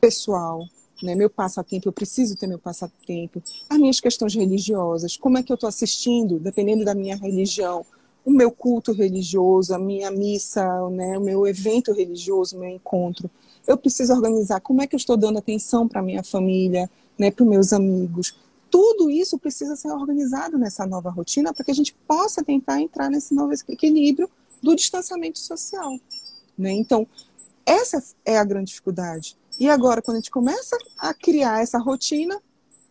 pessoal, né? meu passatempo, eu preciso ter meu passatempo, as minhas questões religiosas, como é que eu estou assistindo, dependendo da minha religião, o meu culto religioso, a minha missa, né? o meu evento religioso, o meu encontro. Eu preciso organizar como é que eu estou dando atenção para minha família, né? para os meus amigos. Tudo isso precisa ser organizado nessa nova rotina para que a gente possa tentar entrar nesse novo equilíbrio do distanciamento social. Né? Então, essa é a grande dificuldade. E agora, quando a gente começa a criar essa rotina,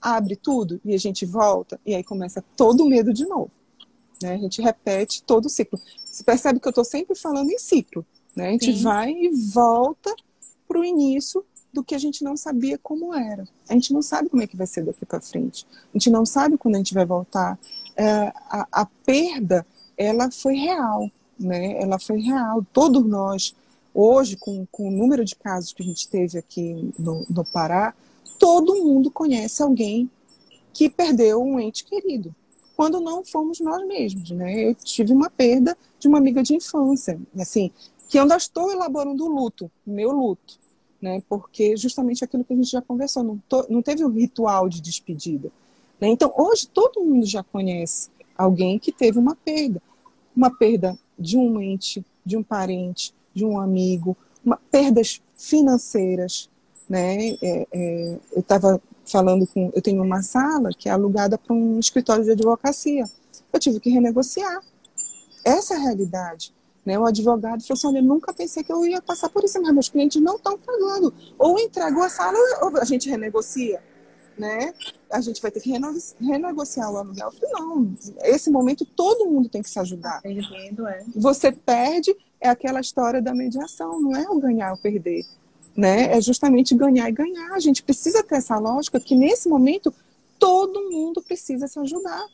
abre tudo e a gente volta, e aí começa todo o medo de novo. Né? A gente repete todo o ciclo. Você percebe que eu estou sempre falando em ciclo. Né? A gente Sim. vai e volta para o início do que a gente não sabia como era. A gente não sabe como é que vai ser daqui para frente. A gente não sabe quando a gente vai voltar. É, a, a perda, ela foi real né? Ela foi real. Todos nós, hoje, com, com o número de casos que a gente teve aqui no, no Pará, todo mundo conhece alguém que perdeu um ente querido, quando não fomos nós mesmos, né? Eu tive uma perda de uma amiga de infância, assim, que eu ainda estou elaborando o luto, meu luto, né? Porque justamente aquilo que a gente já conversou, não, não teve um ritual de despedida. Né? Então, hoje todo mundo já conhece alguém que teve uma perda, uma perda de um ente, de um parente, de um amigo, uma, perdas financeiras, né? É, é, eu estava falando com, eu tenho uma sala que é alugada para um escritório de advocacia. Eu tive que renegociar. Essa é a realidade. Né? O advogado falou assim: olha, nunca pensei que eu ia passar por isso, mas meus clientes não estão pagando. Ou entregou a sala, ou a gente renegocia. Né? A gente vai ter que renegociar o aluguel. Não, esse momento todo mundo tem que se ajudar. Perdendo, é. Você perde, é aquela história da mediação, não é o ganhar ou perder. Né? É justamente ganhar e ganhar. A gente precisa ter essa lógica que nesse momento todo mundo precisa se ajudar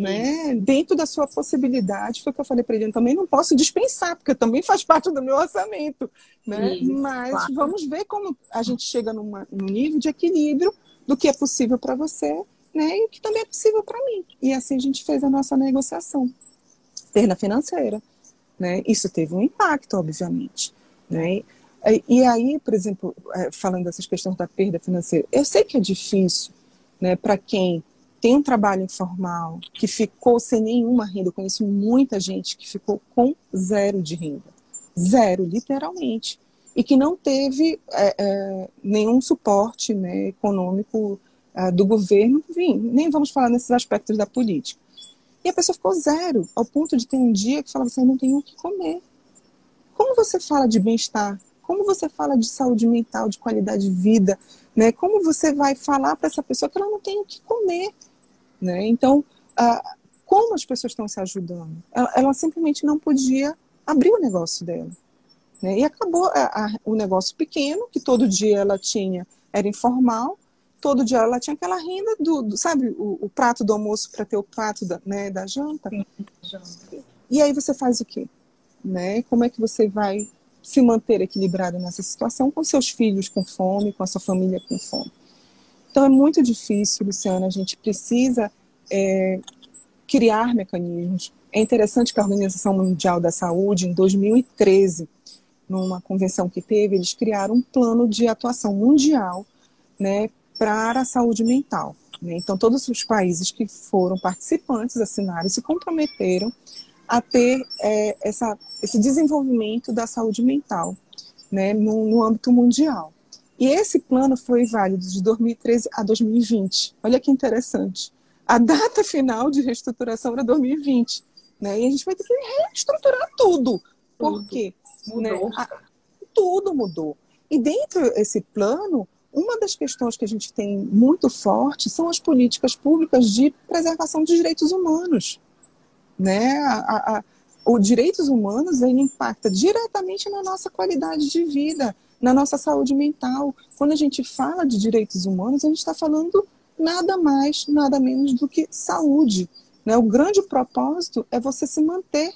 né? Dentro da sua possibilidade, foi o que eu falei para ele, eu também não posso dispensar, porque também faz parte do meu orçamento, né? Isso, Mas claro. vamos ver como a gente chega numa, num nível de equilíbrio do que é possível para você, né? E o que também é possível para mim. E assim a gente fez a nossa negociação. Perda financeira, né? Isso teve um impacto, obviamente, né? E aí, por exemplo, é, falando dessas questões da perda financeira, eu sei que é difícil, né, para quem tem um trabalho informal, que ficou sem nenhuma renda. Eu conheço muita gente que ficou com zero de renda. Zero, literalmente. E que não teve é, é, nenhum suporte né, econômico é, do governo, enfim, nem vamos falar nesses aspectos da política. E a pessoa ficou zero, ao ponto de ter um dia que falava assim: eu não tenho o que comer. Como você fala de bem-estar? Como você fala de saúde mental, de qualidade de vida? Né? Como você vai falar para essa pessoa que ela não tem o que comer? Né? Então, ah, como as pessoas estão se ajudando? Ela, ela, simplesmente não podia abrir o negócio dela. Né? E acabou a, a, o negócio pequeno, que todo dia ela tinha, era informal, todo dia ela tinha aquela renda do, do sabe, o, o, prato do almoço para ter o prato da, né, da janta. E aí você faz o quê? Né? Como é que você vai se manter equilibrado nessa situação com seus filhos com fome, com a sua família com fome? Então é muito difícil, Luciana, a gente precisa é, criar mecanismos. É interessante que a Organização Mundial da Saúde, em 2013, numa convenção que teve, eles criaram um plano de atuação mundial né, para a saúde mental. Né? Então, todos os países que foram participantes assinaram e se comprometeram a ter é, essa, esse desenvolvimento da saúde mental né, no, no âmbito mundial. E esse plano foi válido de 2013 a 2020. Olha que interessante. A data final de reestruturação era 2020. Né? E a gente vai ter que reestruturar tudo. Por quê? Né? Mudou. A, tudo mudou. E dentro desse plano, uma das questões que a gente tem muito forte são as políticas públicas de preservação dos direitos humanos. Né? A, a, os direitos humanos ele impacta diretamente na nossa qualidade de vida na nossa saúde mental. Quando a gente fala de direitos humanos, a gente está falando nada mais, nada menos do que saúde. Né? O grande propósito é você se manter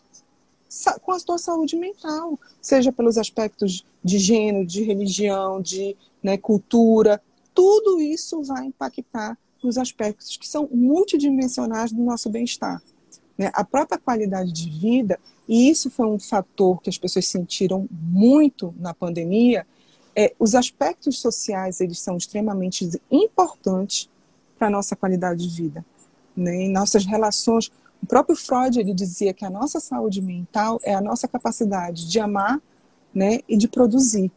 com a sua saúde mental, seja pelos aspectos de gênero, de religião, de né, cultura, tudo isso vai impactar nos aspectos que são multidimensionais do nosso bem-estar. Né? A própria qualidade de vida, e isso foi um fator que as pessoas sentiram muito na pandemia, é, os aspectos sociais eles são extremamente importantes para a nossa qualidade de vida. Né? Em nossas relações, o próprio Freud ele dizia que a nossa saúde mental é a nossa capacidade de amar né, e de produzir.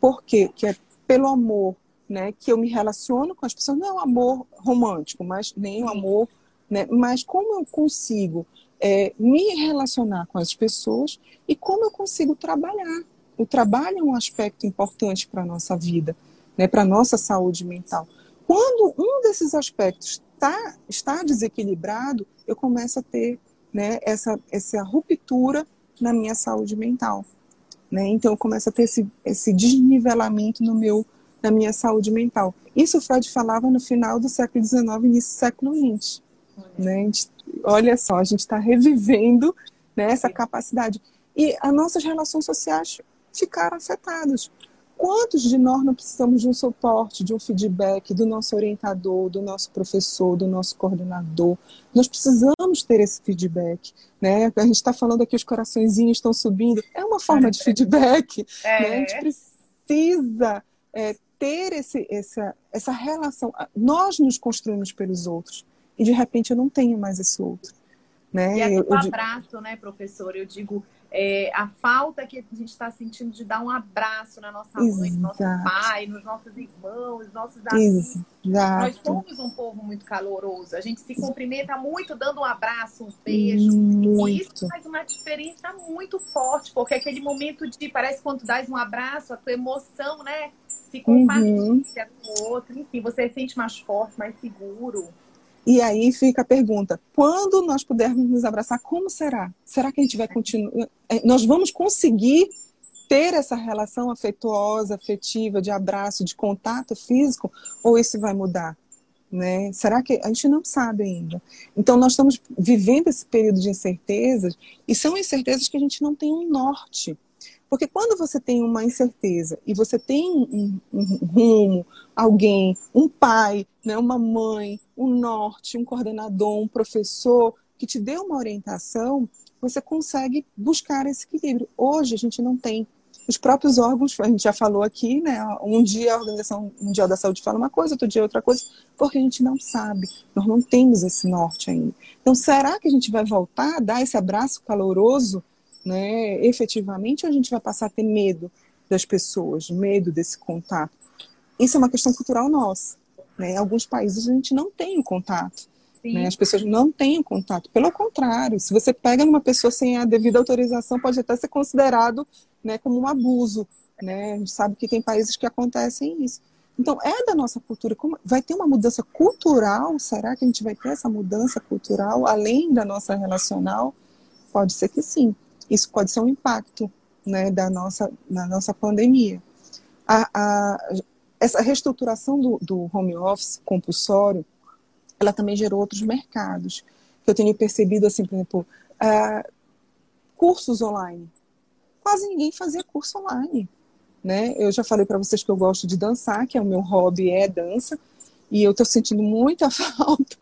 Por quê? Que é pelo amor né, que eu me relaciono com as pessoas, não é o um amor romântico, mas nem o um amor, né, mas como eu consigo é, me relacionar com as pessoas e como eu consigo trabalhar o trabalho é um aspecto importante para a nossa vida, né, para a nossa saúde mental. Quando um desses aspectos tá, está desequilibrado, eu começo a ter né, essa, essa ruptura na minha saúde mental. Né? Então, eu começo a ter esse, esse desnivelamento no meu, na minha saúde mental. Isso Freud falava no final do século XIX, início do século XX. Né? Gente, olha só, a gente está revivendo né, essa capacidade. E as nossas relações sociais ficaram afetados. quantos de nós não precisamos de um suporte, de um feedback do nosso orientador, do nosso professor, do nosso coordenador? Nós precisamos ter esse feedback, né? A gente está falando aqui, os coraçõezinhos estão subindo. É uma forma de feedback. É. Né? A gente precisa é, ter esse, essa, essa relação. Nós nos construímos pelos outros. E de repente eu não tenho mais esse outro. Né? E aqui o abraço, né, professor? Eu digo, é, a falta que a gente está sentindo de dar um abraço na nossa mãe, no nosso pai, nos nossos irmãos, nossos amigos. Exato. Nós somos um povo muito caloroso. A gente se cumprimenta muito dando um abraço, um beijo. Muito. E isso faz uma diferença muito forte, porque aquele momento de, parece quando dás um abraço, a tua emoção, né? Se compartilha uhum. com o outro. Enfim, você se sente mais forte, mais seguro. E aí fica a pergunta: quando nós pudermos nos abraçar, como será? Será que a gente vai continuar? É, nós vamos conseguir ter essa relação afetuosa, afetiva, de abraço, de contato físico, ou isso vai mudar? Né? Será que a gente não sabe ainda? Então nós estamos vivendo esse período de incertezas e são incertezas que a gente não tem um norte. Porque quando você tem uma incerteza e você tem um, um rumo, alguém, um pai, né, uma mãe, um norte, um coordenador, um professor que te dê uma orientação, você consegue buscar esse equilíbrio. Hoje a gente não tem. Os próprios órgãos, a gente já falou aqui, né? Um dia a Organização Mundial da Saúde fala uma coisa, outro dia outra coisa, porque a gente não sabe. Nós não temos esse norte ainda. Então, será que a gente vai voltar a dar esse abraço caloroso né, efetivamente, ou a gente vai passar a ter medo das pessoas, medo desse contato? Isso é uma questão cultural nossa. Né? Em alguns países a gente não tem o contato. Né? As pessoas não têm o contato. Pelo contrário, se você pega numa pessoa sem a devida autorização, pode até ser considerado né, como um abuso. Né? A gente sabe que tem países que acontecem isso. Então, é da nossa cultura. Como, vai ter uma mudança cultural? Será que a gente vai ter essa mudança cultural além da nossa relacional? Pode ser que sim isso pode ser um impacto né, da, nossa, da nossa pandemia. A, a, essa reestruturação do, do home office compulsório, ela também gerou outros mercados. Que eu tenho percebido, assim, por exemplo, uh, cursos online. Quase ninguém fazia curso online. Né? Eu já falei para vocês que eu gosto de dançar, que é o meu hobby é dança, e eu estou sentindo muita falta.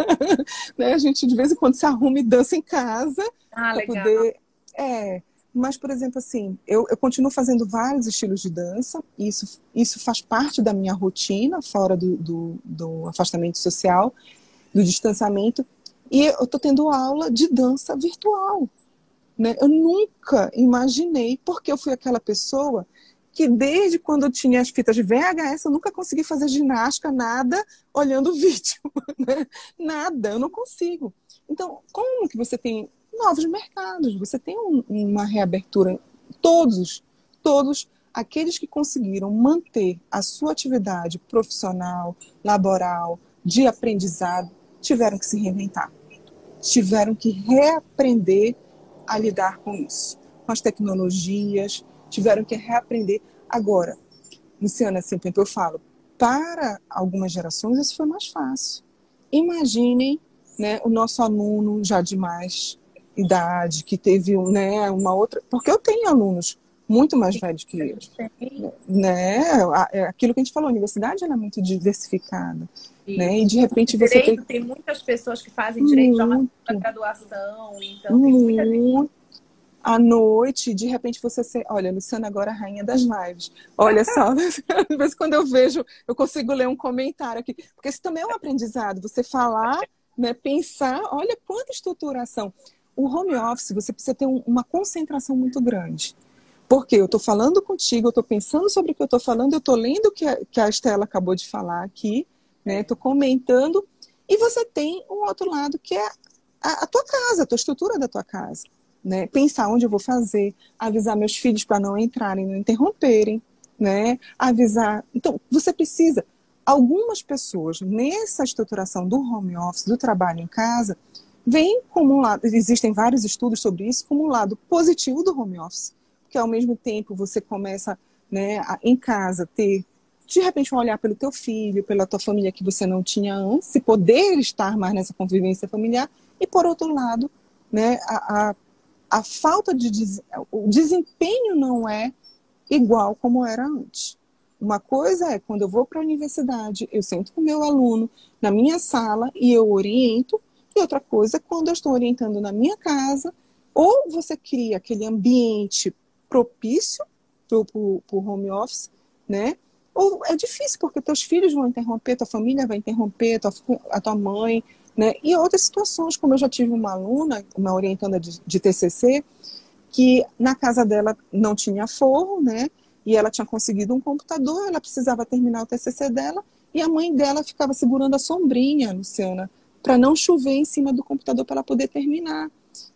né? A gente de vez em quando se arruma e dança em casa ah, para poder é, mas, por exemplo, assim, eu, eu continuo fazendo vários estilos de dança, isso, isso faz parte da minha rotina, fora do, do, do afastamento social, do distanciamento, e eu estou tendo aula de dança virtual. Né? Eu nunca imaginei, porque eu fui aquela pessoa que desde quando eu tinha as fitas de VHS, eu nunca consegui fazer ginástica, nada, olhando o vídeo. Né? Nada, eu não consigo. Então, como que você tem novos mercados. Você tem um, uma reabertura. Todos, todos aqueles que conseguiram manter a sua atividade profissional, laboral, de aprendizado, tiveram que se reinventar. Tiveram que reaprender a lidar com isso, com as tecnologias, tiveram que reaprender. Agora, Luciana, sempre eu falo, para algumas gerações isso foi mais fácil. Imaginem né, o nosso aluno já de mais idade, que teve né, uma outra. Porque eu tenho alunos muito mais velhos que eu. Né? É aquilo que a gente falou, a universidade é muito diversificada. Né? E de repente você direito, tem... tem muitas pessoas que fazem direito já uma graduação, então gente à noite, de repente você ser, olha, Luciana agora é a rainha das lives. Olha só, vezes quando eu vejo, eu consigo ler um comentário aqui, porque isso também é um aprendizado, você falar, né, pensar, olha quanta estruturação o home office você precisa ter um, uma concentração muito grande. Porque eu estou falando contigo, eu estou pensando sobre o que eu estou falando, eu estou lendo o que a, que a Estela acabou de falar aqui, né? Estou comentando, e você tem um outro lado que é a, a tua casa, a tua estrutura da tua casa. Né? Pensar onde eu vou fazer, avisar meus filhos para não entrarem, não interromperem, né? Avisar. Então, você precisa. Algumas pessoas, nessa estruturação do home office, do trabalho em casa, vem como um lado, existem vários estudos sobre isso, como um lado positivo do home office, porque ao mesmo tempo você começa né, a, em casa ter de repente um olhar pelo teu filho, pela tua família que você não tinha antes, e poder estar mais nessa convivência familiar, e por outro lado, né, a, a, a falta de o desempenho não é igual como era antes. Uma coisa é quando eu vou para a universidade, eu sento com o meu aluno na minha sala e eu oriento, outra coisa quando eu estou orientando na minha casa, ou você cria aquele ambiente propício para o home office, né? Ou é difícil, porque teus filhos vão interromper, tua família vai interromper, tua, a tua mãe, né? E outras situações, como eu já tive uma aluna, uma orientanda de, de TCC, que na casa dela não tinha forro, né? E ela tinha conseguido um computador, ela precisava terminar o TCC dela, e a mãe dela ficava segurando a sombrinha, Luciana, para não chover em cima do computador para ela poder terminar.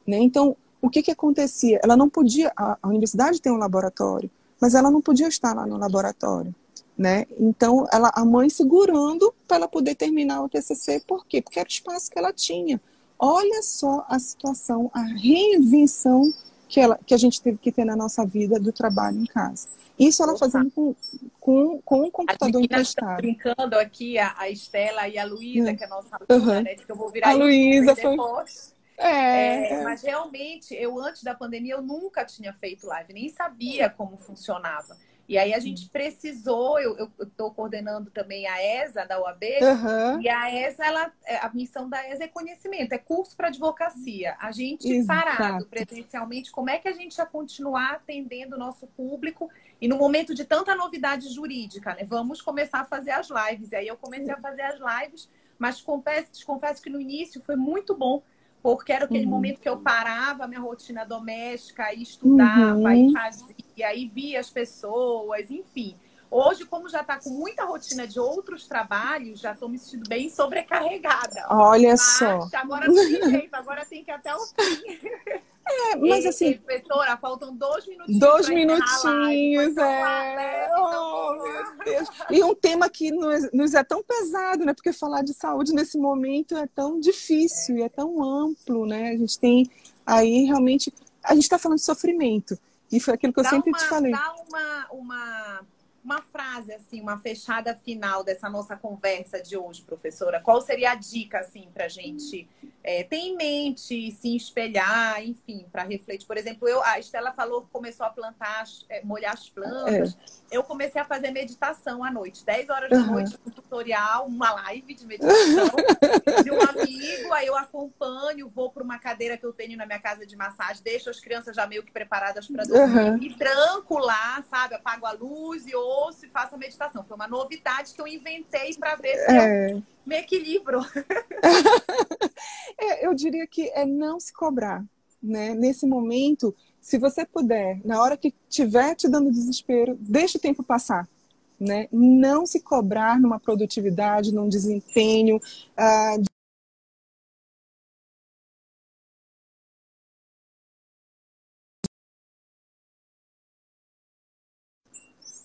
Né? Então, o que, que acontecia? Ela não podia, a, a universidade tem um laboratório, mas ela não podia estar lá no laboratório. Né? Então, ela, a mãe segurando para ela poder terminar o TCC, por quê? Porque era o espaço que ela tinha. Olha só a situação, a reinvenção que, ela, que a gente teve que ter na nossa vida do trabalho em casa. Isso ela Opa. fazendo com, com, com um computador emprestado. brincando aqui, a, a Estela e a Luísa, é. que é a nossa aluna, uhum. né? Que eu vou virar a Luísa foi... É. é. mas realmente, eu antes da pandemia, eu nunca tinha feito live, nem sabia como funcionava. E aí a gente precisou, eu estou coordenando também a ESA da UAB, uhum. e a ESA, ela, é, a missão da ESA é conhecimento, é curso para advocacia. A gente Exato. parado presencialmente, como é que a gente ia continuar atendendo o nosso público e no momento de tanta novidade jurídica, né? Vamos começar a fazer as lives. E aí eu comecei a fazer as lives, mas confesso, confesso que no início foi muito bom, porque era aquele uhum. momento que eu parava a minha rotina doméstica e estudava uhum. e fazia, e via as pessoas, enfim. Hoje, como já está com muita rotina de outros trabalhos, já estou me sentindo bem sobrecarregada. Olha mas só. Agora não tem jeito, agora tem que ir até o fim. É, mas assim. E, professora, faltam dois minutinhos. Dois minutinhos, é. oh, meu Deus. E um tema que nos, nos, é tão pesado, né? Porque falar de saúde nesse momento é tão difícil é. e é tão amplo, né? A gente tem aí realmente. A gente está falando de sofrimento. E foi aquilo que eu dá sempre uma, te falei. Dá uma, uma uma frase, assim, uma fechada final dessa nossa conversa de hoje, professora. Qual seria a dica, assim, para a gente é, ter em mente, se espelhar, enfim, para refletir? Por exemplo, eu, a Estela falou que começou a plantar, é, molhar as plantas. É. Eu comecei a fazer meditação à noite, 10 horas da uhum. noite, um tutorial, uma live de meditação de um amigo. Aí eu acompanho, vou para uma cadeira que eu tenho na minha casa de massagem, deixo as crianças já meio que preparadas para dormir uhum. e tranco lá, sabe? Apago a luz e ou ouço e faço a meditação. Foi uma novidade que eu inventei para ver se é... eu me equilibro. é, eu diria que é não se cobrar. Né? Nesse momento, se você puder, na hora que estiver te dando desespero, deixa o tempo passar. Né? Não se cobrar numa produtividade, num desempenho. Uh,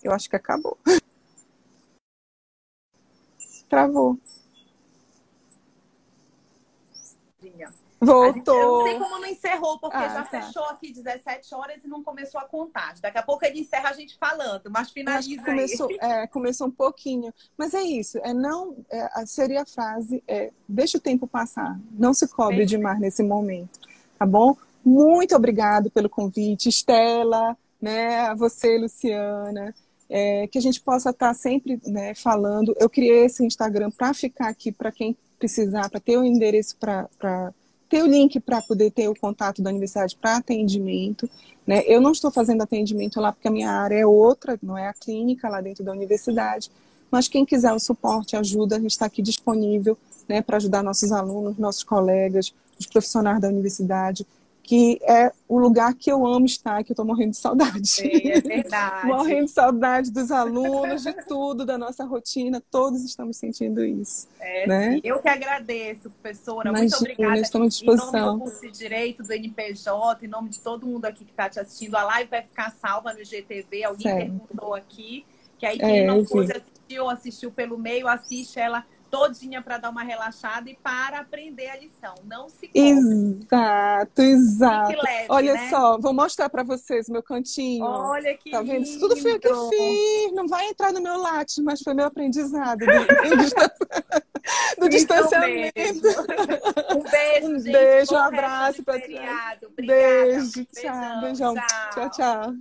Eu acho que acabou. Travou. Voltou. eu não sei como não encerrou, porque ah, já tá. fechou aqui 17 horas e não começou a contar. Daqui a pouco ele encerra a gente falando, mas finaliza começou, é, começou um pouquinho. Mas é isso, é não, é, seria a frase, é, deixa o tempo passar, não se cobre demais nesse momento, tá bom? Muito obrigado pelo convite, Estela, né, a você, Luciana é, que a gente possa estar sempre né, falando. Eu criei esse Instagram para ficar aqui para quem precisar, para ter o endereço para ter o link para poder ter o contato da universidade para atendimento. Né? Eu não estou fazendo atendimento lá porque a minha área é outra, não é a clínica lá dentro da universidade. Mas quem quiser o suporte, ajuda, a gente está aqui disponível né, para ajudar nossos alunos, nossos colegas, os profissionais da universidade que é o lugar que eu amo estar, que eu estou morrendo de saudade. É, é verdade. morrendo de saudade dos alunos, de tudo, da nossa rotina, todos estamos sentindo isso. É, né? Eu que agradeço, professora. Imagina, muito obrigada. Estamos à disposição. Em nome do curso de Direito, do NPJ, em nome de todo mundo aqui que está te assistindo, a live vai ficar salva no GTV. Alguém certo. perguntou aqui, que aí quem é, não assistir ou assistiu pelo meio, assiste ela todinha para dar uma relaxada e para aprender a lição. Não se cobre. Exato, exato. Leve, Olha né? só, vou mostrar para vocês meu cantinho. Olha que Tá vendo? Isso tudo foi eu que fiz. Não vai entrar no meu lattes, mas foi meu aprendizado do, do, distanciamento. Um beijo, um gente. beijo, um abraço para Beijo, tchau, beijão. Tchau, tchau.